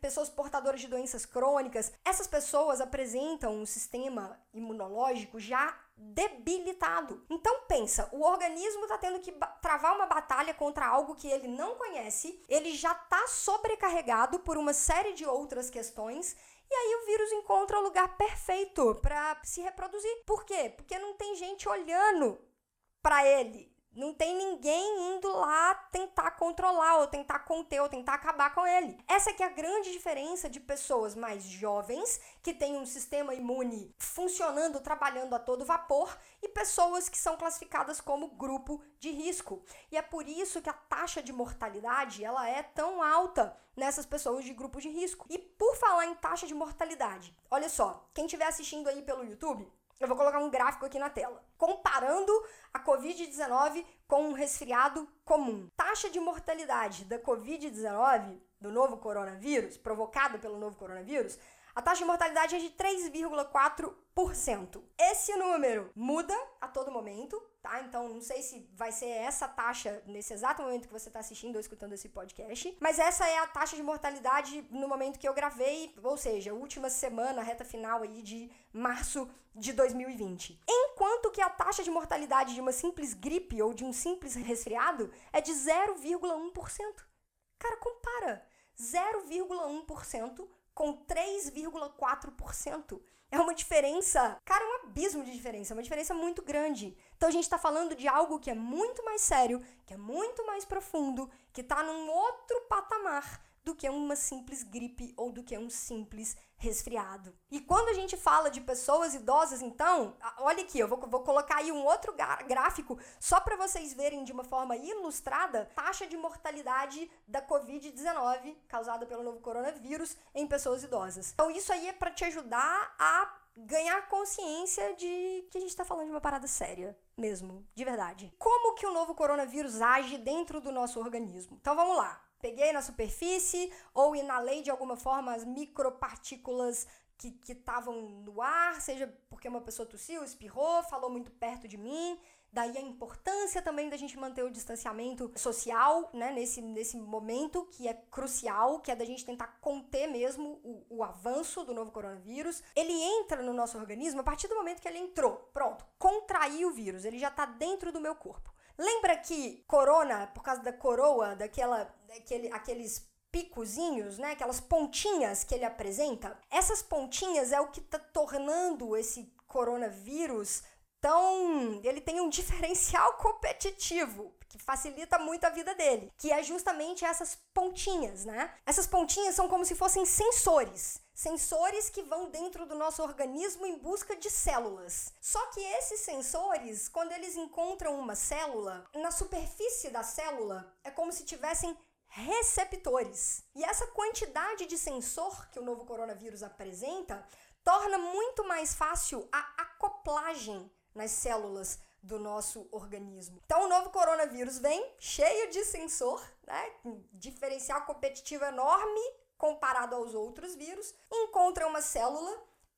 pessoas portadoras de doenças crônicas, essas pessoas apresentam um sistema imunológico já debilitado. Então pensa, o organismo está tendo que travar uma batalha contra algo que ele não conhece, ele já está sobrecarregado por uma série de outras questões e aí o vírus encontra o lugar perfeito para se reproduzir. Por quê? Porque não tem gente olhando para ele. Não tem ninguém indo lá tentar controlar, ou tentar conter, ou tentar acabar com ele. Essa que é a grande diferença de pessoas mais jovens, que têm um sistema imune funcionando, trabalhando a todo vapor, e pessoas que são classificadas como grupo de risco. E é por isso que a taxa de mortalidade ela é tão alta nessas pessoas de grupo de risco. E por falar em taxa de mortalidade, olha só, quem estiver assistindo aí pelo YouTube, eu vou colocar um gráfico aqui na tela, comparando a Covid-19 com um resfriado comum. Taxa de mortalidade da Covid-19, do novo coronavírus, provocada pelo novo coronavírus, a taxa de mortalidade é de 3,4%. Esse número muda a todo momento, tá? Então não sei se vai ser essa taxa nesse exato momento que você está assistindo ou escutando esse podcast, mas essa é a taxa de mortalidade no momento que eu gravei, ou seja, última semana, reta final aí de março de 2020. Enquanto que a taxa de mortalidade de uma simples gripe ou de um simples resfriado é de 0,1%. Cara, compara 0,1% com 3,4%. É uma diferença, cara, um abismo de diferença, uma diferença muito grande. Então a gente está falando de algo que é muito mais sério, que é muito mais profundo, que está num outro patamar do que uma simples gripe ou do que um simples resfriado. E quando a gente fala de pessoas idosas, então, olha aqui, eu vou, vou colocar aí um outro gráfico só para vocês verem de uma forma ilustrada taxa de mortalidade da Covid-19 causada pelo novo coronavírus em pessoas idosas. Então, isso aí é para te ajudar a ganhar consciência de que a gente está falando de uma parada séria, mesmo, de verdade. Como que o novo coronavírus age dentro do nosso organismo? Então, vamos lá peguei na superfície ou inalei de alguma forma as micropartículas que estavam no ar, seja porque uma pessoa tossiu, espirrou, falou muito perto de mim. Daí a importância também da gente manter o distanciamento social, né, nesse, nesse momento que é crucial, que é da gente tentar conter mesmo o, o avanço do novo coronavírus. Ele entra no nosso organismo a partir do momento que ele entrou. Pronto, contraiu o vírus, ele já está dentro do meu corpo. Lembra que corona, por causa da coroa, daquela, daquele, aqueles picozinhos, né? Aquelas pontinhas que ele apresenta. Essas pontinhas é o que está tornando esse coronavírus tão. Ele tem um diferencial competitivo que facilita muito a vida dele, que é justamente essas pontinhas, né? Essas pontinhas são como se fossem sensores sensores que vão dentro do nosso organismo em busca de células. Só que esses sensores, quando eles encontram uma célula, na superfície da célula é como se tivessem receptores. E essa quantidade de sensor que o novo coronavírus apresenta torna muito mais fácil a acoplagem nas células do nosso organismo. Então, o novo coronavírus vem cheio de sensor, né? Um diferencial competitivo enorme comparado aos outros vírus, encontra uma célula,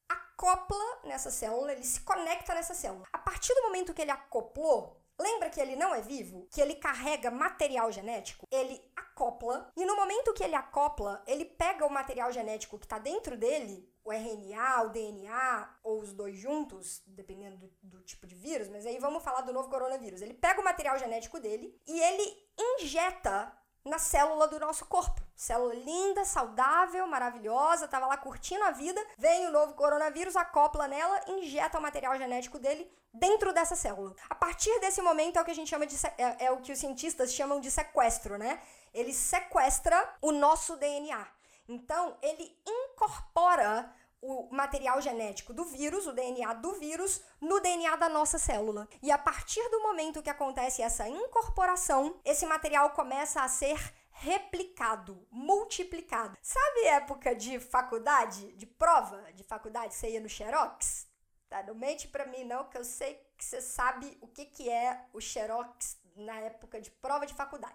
acopla nessa célula, ele se conecta nessa célula. A partir do momento que ele acoplou, Lembra que ele não é vivo? Que ele carrega material genético? Ele acopla, e no momento que ele acopla, ele pega o material genético que está dentro dele, o RNA, o DNA, ou os dois juntos, dependendo do, do, tipo de vírus, mas aí vamos falar do novo coronavírus. Ele pega o material genético dele e ele injeta na célula do nosso corpo. Célula linda, saudável, maravilhosa, tava lá curtindo a vida. Vem o novo coronavírus, acopla nela, injeta o material genético dele dentro dessa célula. A partir desse momento é o que a gente chama de é, é o que os cientistas chamam de sequestro, né? Ele sequestra o nosso DNA. Então, ele incorpora o material genético do vírus, o DNA do vírus, no DNA da nossa célula. E a partir do momento que acontece essa incorporação, esse material começa a ser replicado, multiplicado. Sabe época de faculdade, de prova de faculdade, você ia no Xerox? Tá, não mente pra mim não, que eu sei que você sabe o que, que é o Xerox na época de prova de faculdade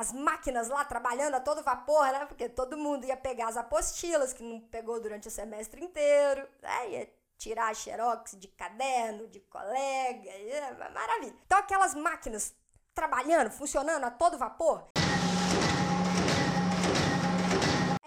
as máquinas lá trabalhando a todo vapor, né? Porque todo mundo ia pegar as apostilas que não pegou durante o semestre inteiro, né? Ia tirar xerox de caderno, de colega, maravilha. Então aquelas máquinas trabalhando, funcionando a todo vapor.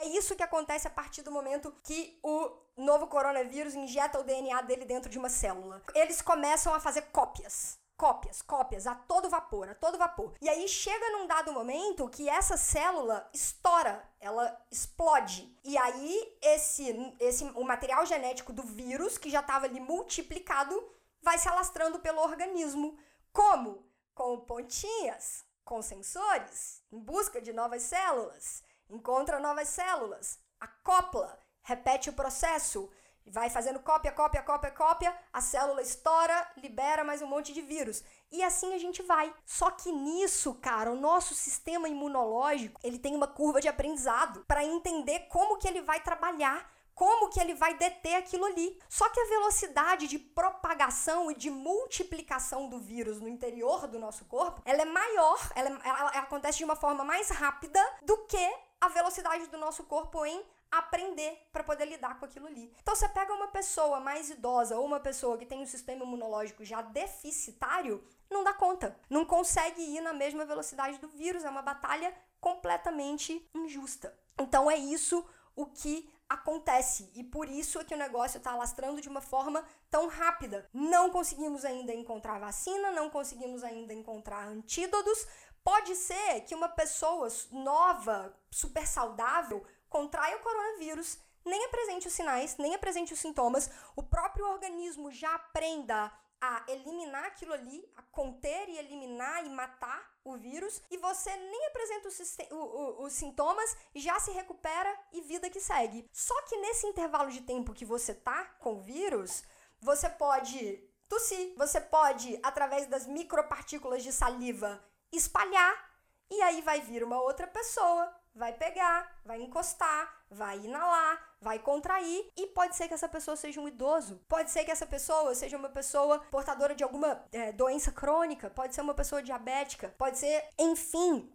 É isso que acontece a partir do momento que o novo coronavírus injeta o DNA dele dentro de uma célula. Eles começam a fazer cópias cópias, cópias, a todo vapor, a todo vapor. E aí chega num dado momento que essa célula estoura, ela explode. E aí esse, esse o material genético do vírus, que já estava ali multiplicado, vai se alastrando pelo organismo. Como? Com pontinhas, com sensores, em busca de novas células, encontra novas células, acopla, repete o processo, Vai fazendo cópia, cópia, cópia, cópia, a célula estoura, libera mais um monte de vírus. E assim a gente vai. Só que nisso, cara, o nosso sistema imunológico, ele tem uma curva de aprendizado para entender como que ele vai trabalhar como que ele vai deter aquilo ali. Só que a velocidade de propagação e de multiplicação do vírus no interior do nosso corpo, ela é maior, ela, ela, ela acontece de uma forma mais rápida do que a velocidade do nosso corpo em aprender para poder lidar com aquilo ali. Então você pega uma pessoa mais idosa ou uma pessoa que tem um sistema imunológico já deficitário, não dá conta, não consegue ir na mesma velocidade do vírus, é uma batalha completamente injusta. Então é isso o que acontece. E por isso é que o negócio está alastrando de uma forma tão rápida. Não conseguimos ainda encontrar vacina, não conseguimos ainda encontrar antídotos. Pode ser que uma pessoa nova, super saudável, contraia o coronavírus, nem apresente os sinais, nem apresente os sintomas, o próprio organismo já aprenda a eliminar aquilo ali, a conter e eliminar e matar o vírus, e você nem apresenta os, os sintomas, já se recupera e vida que segue. Só que nesse intervalo de tempo que você tá com o vírus, você pode tossir, você pode, através das micropartículas de saliva, espalhar, e aí vai vir uma outra pessoa vai pegar, vai encostar, vai inalar, vai contrair. E pode ser que essa pessoa seja um idoso, pode ser que essa pessoa seja uma pessoa portadora de alguma é, doença crônica, pode ser uma pessoa diabética, pode ser, enfim,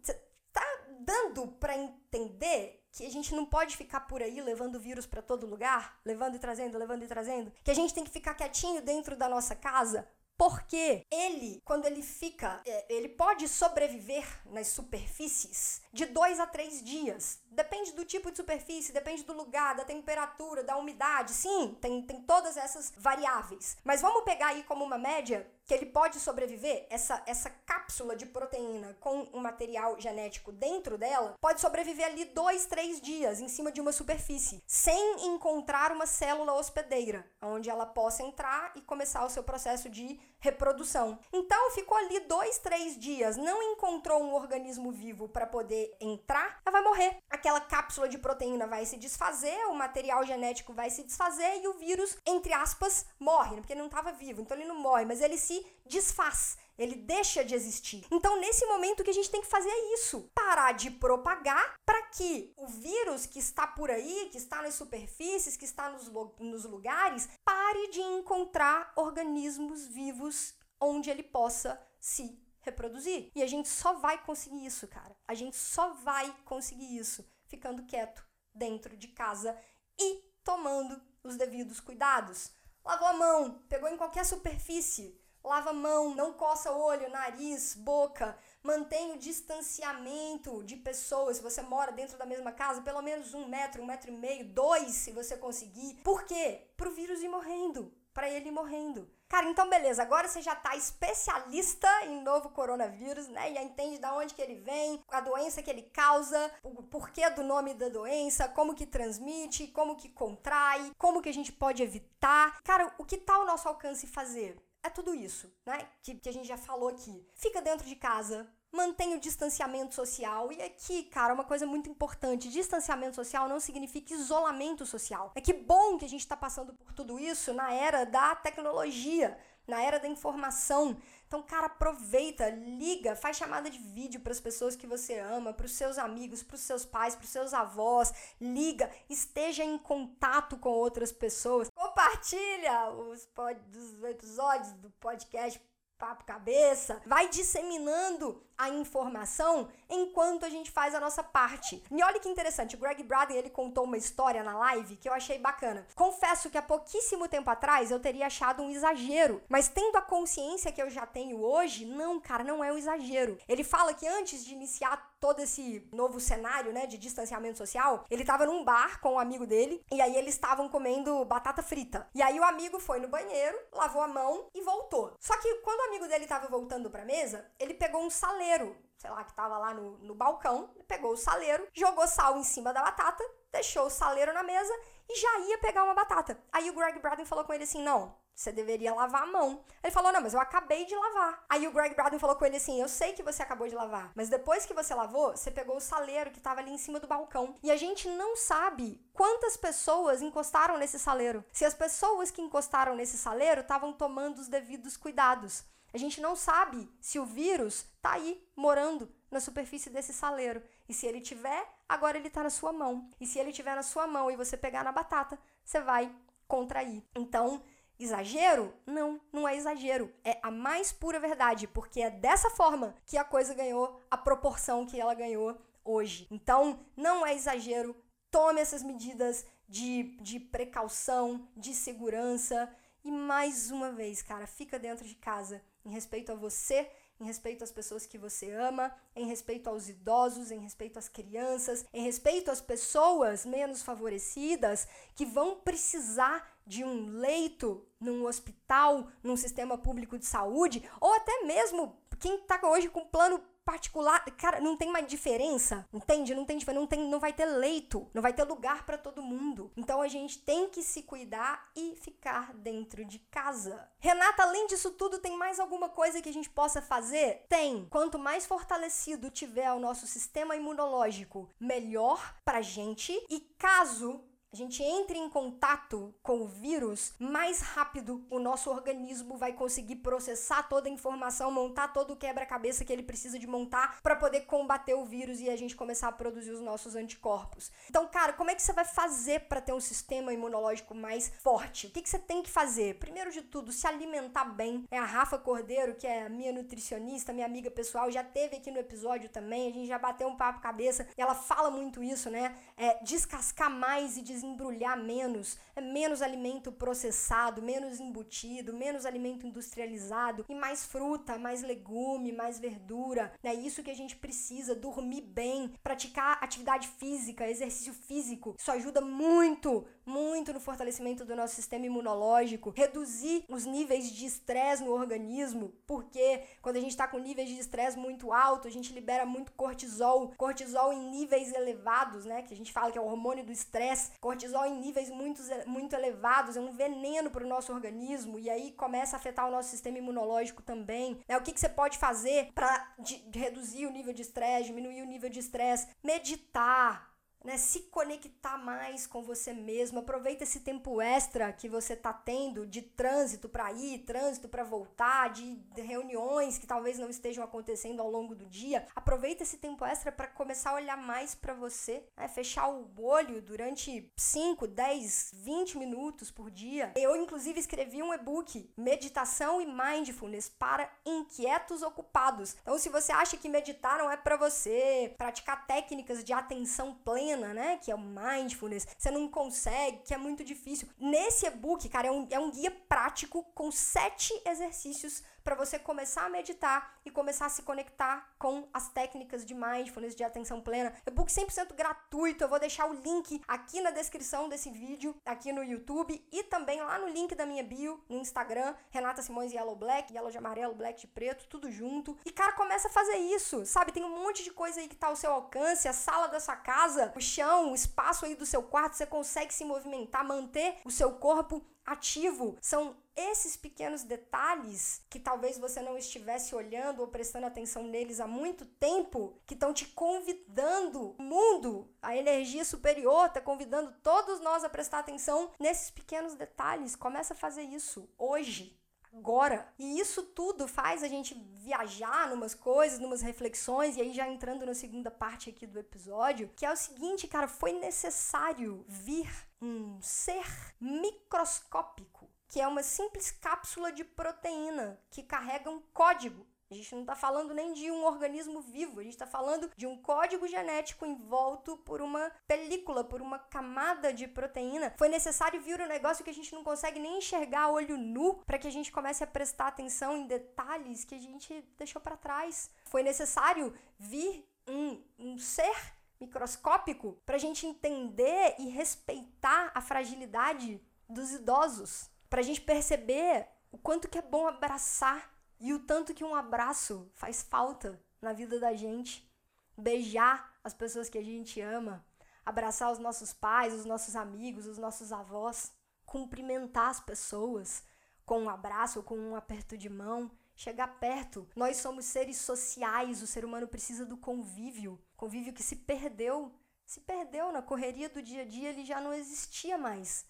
tá dando para entender que a gente não pode ficar por aí levando vírus para todo lugar, levando e trazendo, levando e trazendo, que a gente tem que ficar quietinho dentro da nossa casa, porque ele, quando ele fica, é, ele pode sobreviver nas superfícies de dois a três dias. Depende do tipo de superfície, depende do lugar, da temperatura, da umidade. Sim, tem, tem todas essas variáveis. Mas vamos pegar aí como uma média que ele pode sobreviver, essa, essa cápsula de proteína com um material genético dentro dela, pode sobreviver ali dois, três dias em cima de uma superfície, sem encontrar uma célula hospedeira, onde ela possa entrar e começar o seu processo de reprodução. Então, ficou ali dois, três dias, não encontrou um organismo vivo para poder entrar, ela vai morrer. Aquela cápsula de proteína vai se desfazer, o material genético vai se desfazer e o vírus, entre aspas, morre, porque ele não estava vivo, então ele não morre, mas ele se desfaz ele deixa de existir. Então, nesse momento, o que a gente tem que fazer é isso: parar de propagar para que o vírus que está por aí, que está nas superfícies, que está nos, nos lugares, pare de encontrar organismos vivos onde ele possa se reproduzir. E a gente só vai conseguir isso, cara. A gente só vai conseguir isso ficando quieto dentro de casa e tomando os devidos cuidados. Lavou a mão, pegou em qualquer superfície, lava a mão, não coça olho, nariz, boca, mantenha o distanciamento de pessoas. Se você mora dentro da mesma casa, pelo menos um metro, um metro e meio, dois, se você conseguir. Por quê? Para o vírus ir morrendo, para ele ir morrendo. Cara, então beleza, agora você já tá especialista em novo coronavírus, né? Já entende da onde que ele vem, a doença que ele causa, o porquê do nome da doença, como que transmite, como que contrai, como que a gente pode evitar. Cara, o que tá ao nosso alcance fazer? É tudo isso, né? Que, que a gente já falou aqui. Fica dentro de casa, mantenha o distanciamento social. E aqui, cara, uma coisa muito importante: distanciamento social não significa isolamento social. É que bom que a gente está passando por tudo isso na era da tecnologia, na era da informação. Então, cara, aproveita, liga, faz chamada de vídeo para as pessoas que você ama, para os seus amigos, para os seus pais, para os seus avós. Liga, esteja em contato com outras pessoas. Compartilha os, pod, os episódios do podcast Papo Cabeça. Vai disseminando a informação enquanto a gente faz a nossa parte. E olha que interessante, o Greg Braden ele contou uma história na live que eu achei bacana. Confesso que há pouquíssimo tempo atrás eu teria achado um exagero, mas tendo a consciência que eu já tenho hoje, não, cara, não é um exagero. Ele fala que antes de iniciar todo esse novo cenário, né, de distanciamento social, ele tava num bar com um amigo dele e aí eles estavam comendo batata frita. E aí o amigo foi no banheiro, lavou a mão e voltou. Só que quando o amigo dele tava voltando pra mesa, ele pegou um saleiro saleiro, sei lá, que tava lá no, no balcão, pegou o saleiro, jogou sal em cima da batata, deixou o saleiro na mesa e já ia pegar uma batata. Aí o Greg Braden falou com ele assim: não, você deveria lavar a mão. Ele falou: Não, mas eu acabei de lavar. Aí o Greg Braden falou com ele assim: Eu sei que você acabou de lavar, mas depois que você lavou, você pegou o saleiro que estava ali em cima do balcão. E a gente não sabe quantas pessoas encostaram nesse saleiro. Se as pessoas que encostaram nesse saleiro estavam tomando os devidos cuidados. A gente não sabe se o vírus está aí, morando na superfície desse saleiro. E se ele tiver, agora ele está na sua mão. E se ele tiver na sua mão e você pegar na batata, você vai contrair. Então, exagero? Não, não é exagero. É a mais pura verdade, porque é dessa forma que a coisa ganhou a proporção que ela ganhou hoje. Então, não é exagero. Tome essas medidas de, de precaução, de segurança. E mais uma vez, cara, fica dentro de casa em respeito a você em respeito às pessoas que você ama, em respeito aos idosos, em respeito às crianças, em respeito às pessoas menos favorecidas que vão precisar de um leito num hospital, num sistema público de saúde, ou até mesmo quem está hoje com plano particular, cara, não tem mais diferença, entende? Não tem não tem, não vai ter leito, não vai ter lugar para todo mundo. Então a gente tem que se cuidar e ficar dentro de casa. Renata, além disso tudo, tem mais alguma coisa que a gente possa fazer? Tem. Quanto mais fortalecido tiver o nosso sistema imunológico, melhor pra gente. E caso a gente entre em contato com o vírus, mais rápido o nosso organismo vai conseguir processar toda a informação, montar todo o quebra-cabeça que ele precisa de montar para poder combater o vírus e a gente começar a produzir os nossos anticorpos. Então, cara, como é que você vai fazer para ter um sistema imunológico mais forte? O que, que você tem que fazer? Primeiro de tudo, se alimentar bem. É a Rafa Cordeiro, que é minha nutricionista, minha amiga pessoal, já teve aqui no episódio também, a gente já bateu um papo cabeça ela fala muito isso, né? É descascar mais e desembrulhar menos, é menos alimento processado, menos embutido, menos alimento industrializado e mais fruta, mais legume, mais verdura. É isso que a gente precisa, dormir bem, praticar atividade física, exercício físico. Isso ajuda muito, muito no fortalecimento do nosso sistema imunológico, reduzir os níveis de estresse no organismo, porque quando a gente está com níveis de estresse muito alto, a gente libera muito cortisol, cortisol em níveis elevados, né, que a gente fala que é o hormônio do estresse, cortisol em níveis muito, muito elevados, é um veneno para o nosso organismo, e aí começa a afetar o nosso sistema imunológico também. Né? O que, que você pode fazer para reduzir o nível de estresse, diminuir o nível de estresse? Meditar, né, se conectar mais com você mesmo. Aproveita esse tempo extra que você tá tendo de trânsito para ir, trânsito para voltar, de reuniões que talvez não estejam acontecendo ao longo do dia. Aproveita esse tempo extra para começar a olhar mais para você, né, fechar o olho durante 5, 10, 20 minutos por dia. Eu inclusive escrevi um e-book, Meditação e Mindfulness para inquietos ocupados. Então, se você acha que meditar não é para você, praticar técnicas de atenção plena né? Que é o mindfulness, você não consegue, que é muito difícil. Nesse e-book, cara, é um, é um guia prático com sete exercícios para você começar a meditar e começar a se conectar com as técnicas de mindfulness, de atenção plena. E-book 100% gratuito. Eu vou deixar o link aqui na descrição desse vídeo, aqui no YouTube e também lá no link da minha bio no Instagram, Renata Simões Yellow Black, Yellow de amarelo, Black de preto, tudo junto. E cara, começa a fazer isso, sabe? Tem um monte de coisa aí que tá ao seu alcance, a sala da sua casa, o chão, o espaço aí do seu quarto, você consegue se movimentar, manter o seu corpo ativo. São esses pequenos detalhes que talvez você não estivesse olhando ou prestando atenção neles há muito tempo, que estão te convidando, o mundo, a energia superior está convidando todos nós a prestar atenção nesses pequenos detalhes. Começa a fazer isso hoje agora. E isso tudo faz a gente viajar numas coisas, numas reflexões, e aí já entrando na segunda parte aqui do episódio, que é o seguinte, cara, foi necessário vir um ser microscópico, que é uma simples cápsula de proteína que carrega um código a gente não está falando nem de um organismo vivo, a gente está falando de um código genético envolto por uma película, por uma camada de proteína. Foi necessário vir um negócio que a gente não consegue nem enxergar a olho nu para que a gente comece a prestar atenção em detalhes que a gente deixou para trás. Foi necessário vir um, um ser microscópico para a gente entender e respeitar a fragilidade dos idosos, para a gente perceber o quanto que é bom abraçar e o tanto que um abraço faz falta na vida da gente. Beijar as pessoas que a gente ama, abraçar os nossos pais, os nossos amigos, os nossos avós, cumprimentar as pessoas com um abraço ou com um aperto de mão, chegar perto. Nós somos seres sociais, o ser humano precisa do convívio, convívio que se perdeu, se perdeu na correria do dia a dia, ele já não existia mais.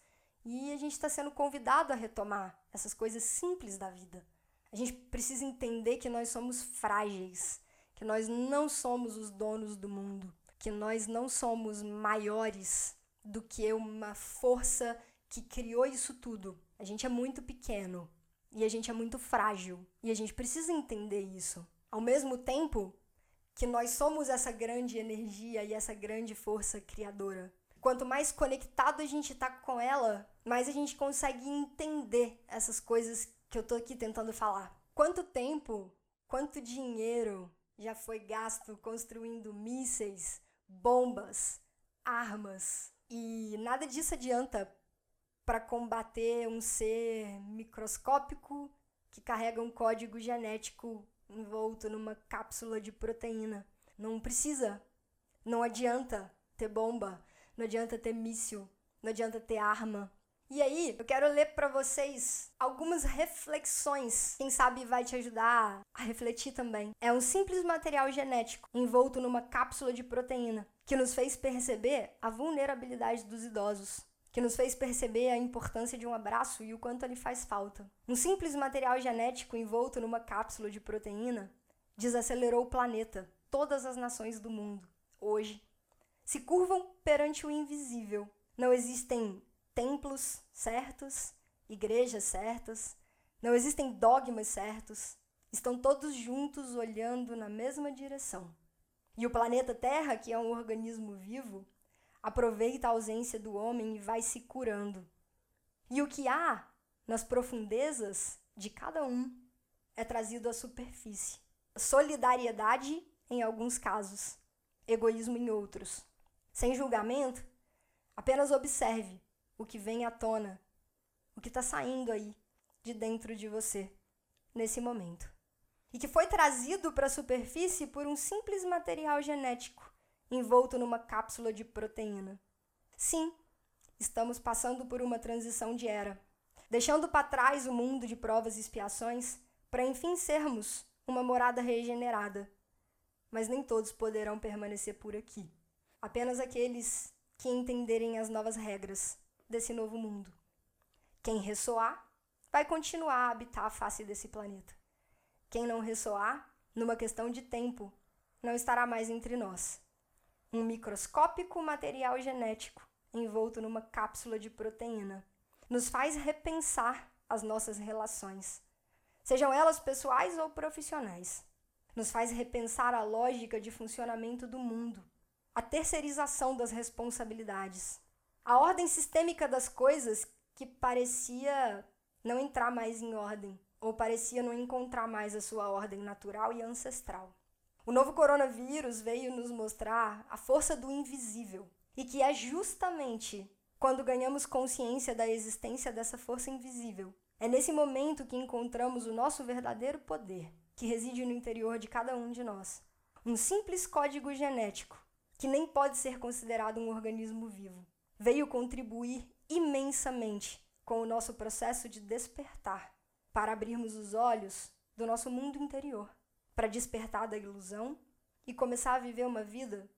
E a gente está sendo convidado a retomar essas coisas simples da vida. A gente precisa entender que nós somos frágeis, que nós não somos os donos do mundo, que nós não somos maiores do que uma força que criou isso tudo. A gente é muito pequeno e a gente é muito frágil e a gente precisa entender isso. Ao mesmo tempo que nós somos essa grande energia e essa grande força criadora. Quanto mais conectado a gente tá com ela, mais a gente consegue entender essas coisas que eu tô aqui tentando falar. Quanto tempo quanto dinheiro já foi gasto construindo mísseis, bombas, armas. E nada disso adianta para combater um ser microscópico que carrega um código genético envolto numa cápsula de proteína. Não precisa, não adianta ter bomba, não adianta ter míssil, não adianta ter arma. E aí, eu quero ler para vocês algumas reflexões. Quem sabe vai te ajudar a refletir também. É um simples material genético envolto numa cápsula de proteína que nos fez perceber a vulnerabilidade dos idosos, que nos fez perceber a importância de um abraço e o quanto ele faz falta. Um simples material genético envolto numa cápsula de proteína desacelerou o planeta, todas as nações do mundo, hoje, se curvam perante o invisível. Não existem templos certos, igrejas certas, não existem dogmas certos. Estão todos juntos olhando na mesma direção. E o planeta Terra, que é um organismo vivo, aproveita a ausência do homem e vai se curando. E o que há nas profundezas de cada um é trazido à superfície. Solidariedade em alguns casos, egoísmo em outros. Sem julgamento, apenas observe o que vem à tona, o que está saindo aí de dentro de você nesse momento. E que foi trazido para a superfície por um simples material genético envolto numa cápsula de proteína. Sim, estamos passando por uma transição de era, deixando para trás o mundo de provas e expiações para enfim sermos uma morada regenerada. Mas nem todos poderão permanecer por aqui. Apenas aqueles que entenderem as novas regras desse novo mundo. Quem ressoar vai continuar a habitar a face desse planeta. Quem não ressoar, numa questão de tempo, não estará mais entre nós. Um microscópico material genético envolto numa cápsula de proteína nos faz repensar as nossas relações, sejam elas pessoais ou profissionais. Nos faz repensar a lógica de funcionamento do mundo, a terceirização das responsabilidades, a ordem sistêmica das coisas que parecia não entrar mais em ordem, ou parecia não encontrar mais a sua ordem natural e ancestral. O novo coronavírus veio nos mostrar a força do invisível, e que é justamente quando ganhamos consciência da existência dessa força invisível. É nesse momento que encontramos o nosso verdadeiro poder, que reside no interior de cada um de nós. Um simples código genético, que nem pode ser considerado um organismo vivo, veio contribuir imensamente com o nosso processo de despertar, para abrirmos os olhos do nosso mundo interior, para despertar da ilusão e começar a viver uma vida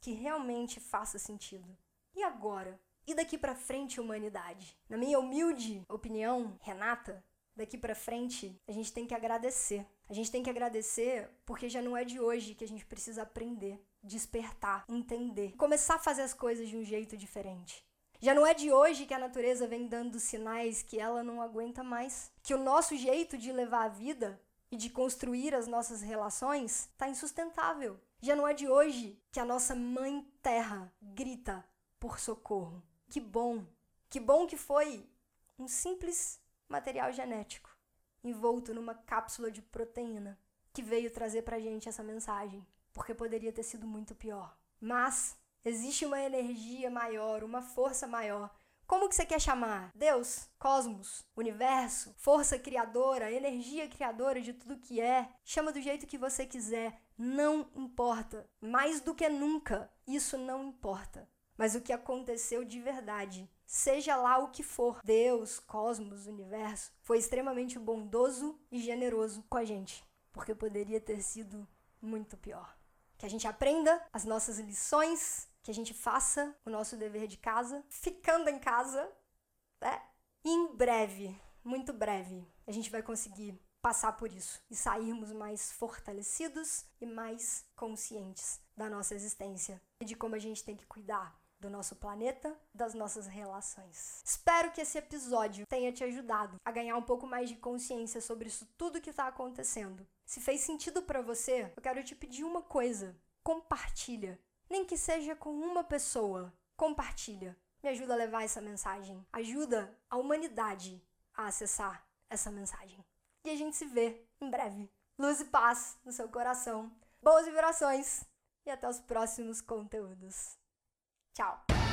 que realmente faça sentido. E agora? E daqui para frente, humanidade? Na minha humilde opinião, Renata, daqui para frente, a gente tem que agradecer. A gente tem que agradecer porque já não é de hoje que a gente precisa aprender, despertar, entender, começar a fazer as coisas de um jeito diferente. Já não é de hoje que a natureza vem dando sinais que ela não aguenta mais, que o nosso jeito de levar a vida e de construir as nossas relações está insustentável. Já não é de hoje que a nossa mãe terra grita por socorro. Que bom, que bom que foi um simples material genético envolto numa cápsula de proteína que veio trazer pra gente essa mensagem, porque poderia ter sido muito pior. Mas existe uma energia maior, uma força maior. Como que você quer chamar? Deus, cosmos, universo, força criadora, energia criadora de tudo que é. Chama do jeito que você quiser, não importa. Mais do que nunca, isso não importa. Mas o que aconteceu de verdade seja lá o que for, Deus, cosmos, universo, foi extremamente bondoso e generoso com a gente, porque poderia ter sido muito pior. Que a gente aprenda as nossas lições, que a gente faça o nosso dever de casa, ficando em casa, né? E em breve, muito breve, a gente vai conseguir passar por isso e sairmos mais fortalecidos e mais conscientes da nossa existência e de como a gente tem que cuidar do nosso planeta, das nossas relações. Espero que esse episódio tenha te ajudado a ganhar um pouco mais de consciência sobre isso tudo que está acontecendo. Se fez sentido para você, eu quero te pedir uma coisa: compartilha, nem que seja com uma pessoa. Compartilha. Me ajuda a levar essa mensagem. Ajuda a humanidade a acessar essa mensagem. E a gente se vê em breve. luz e paz no seu coração. Boas vibrações e até os próximos conteúdos. 叫。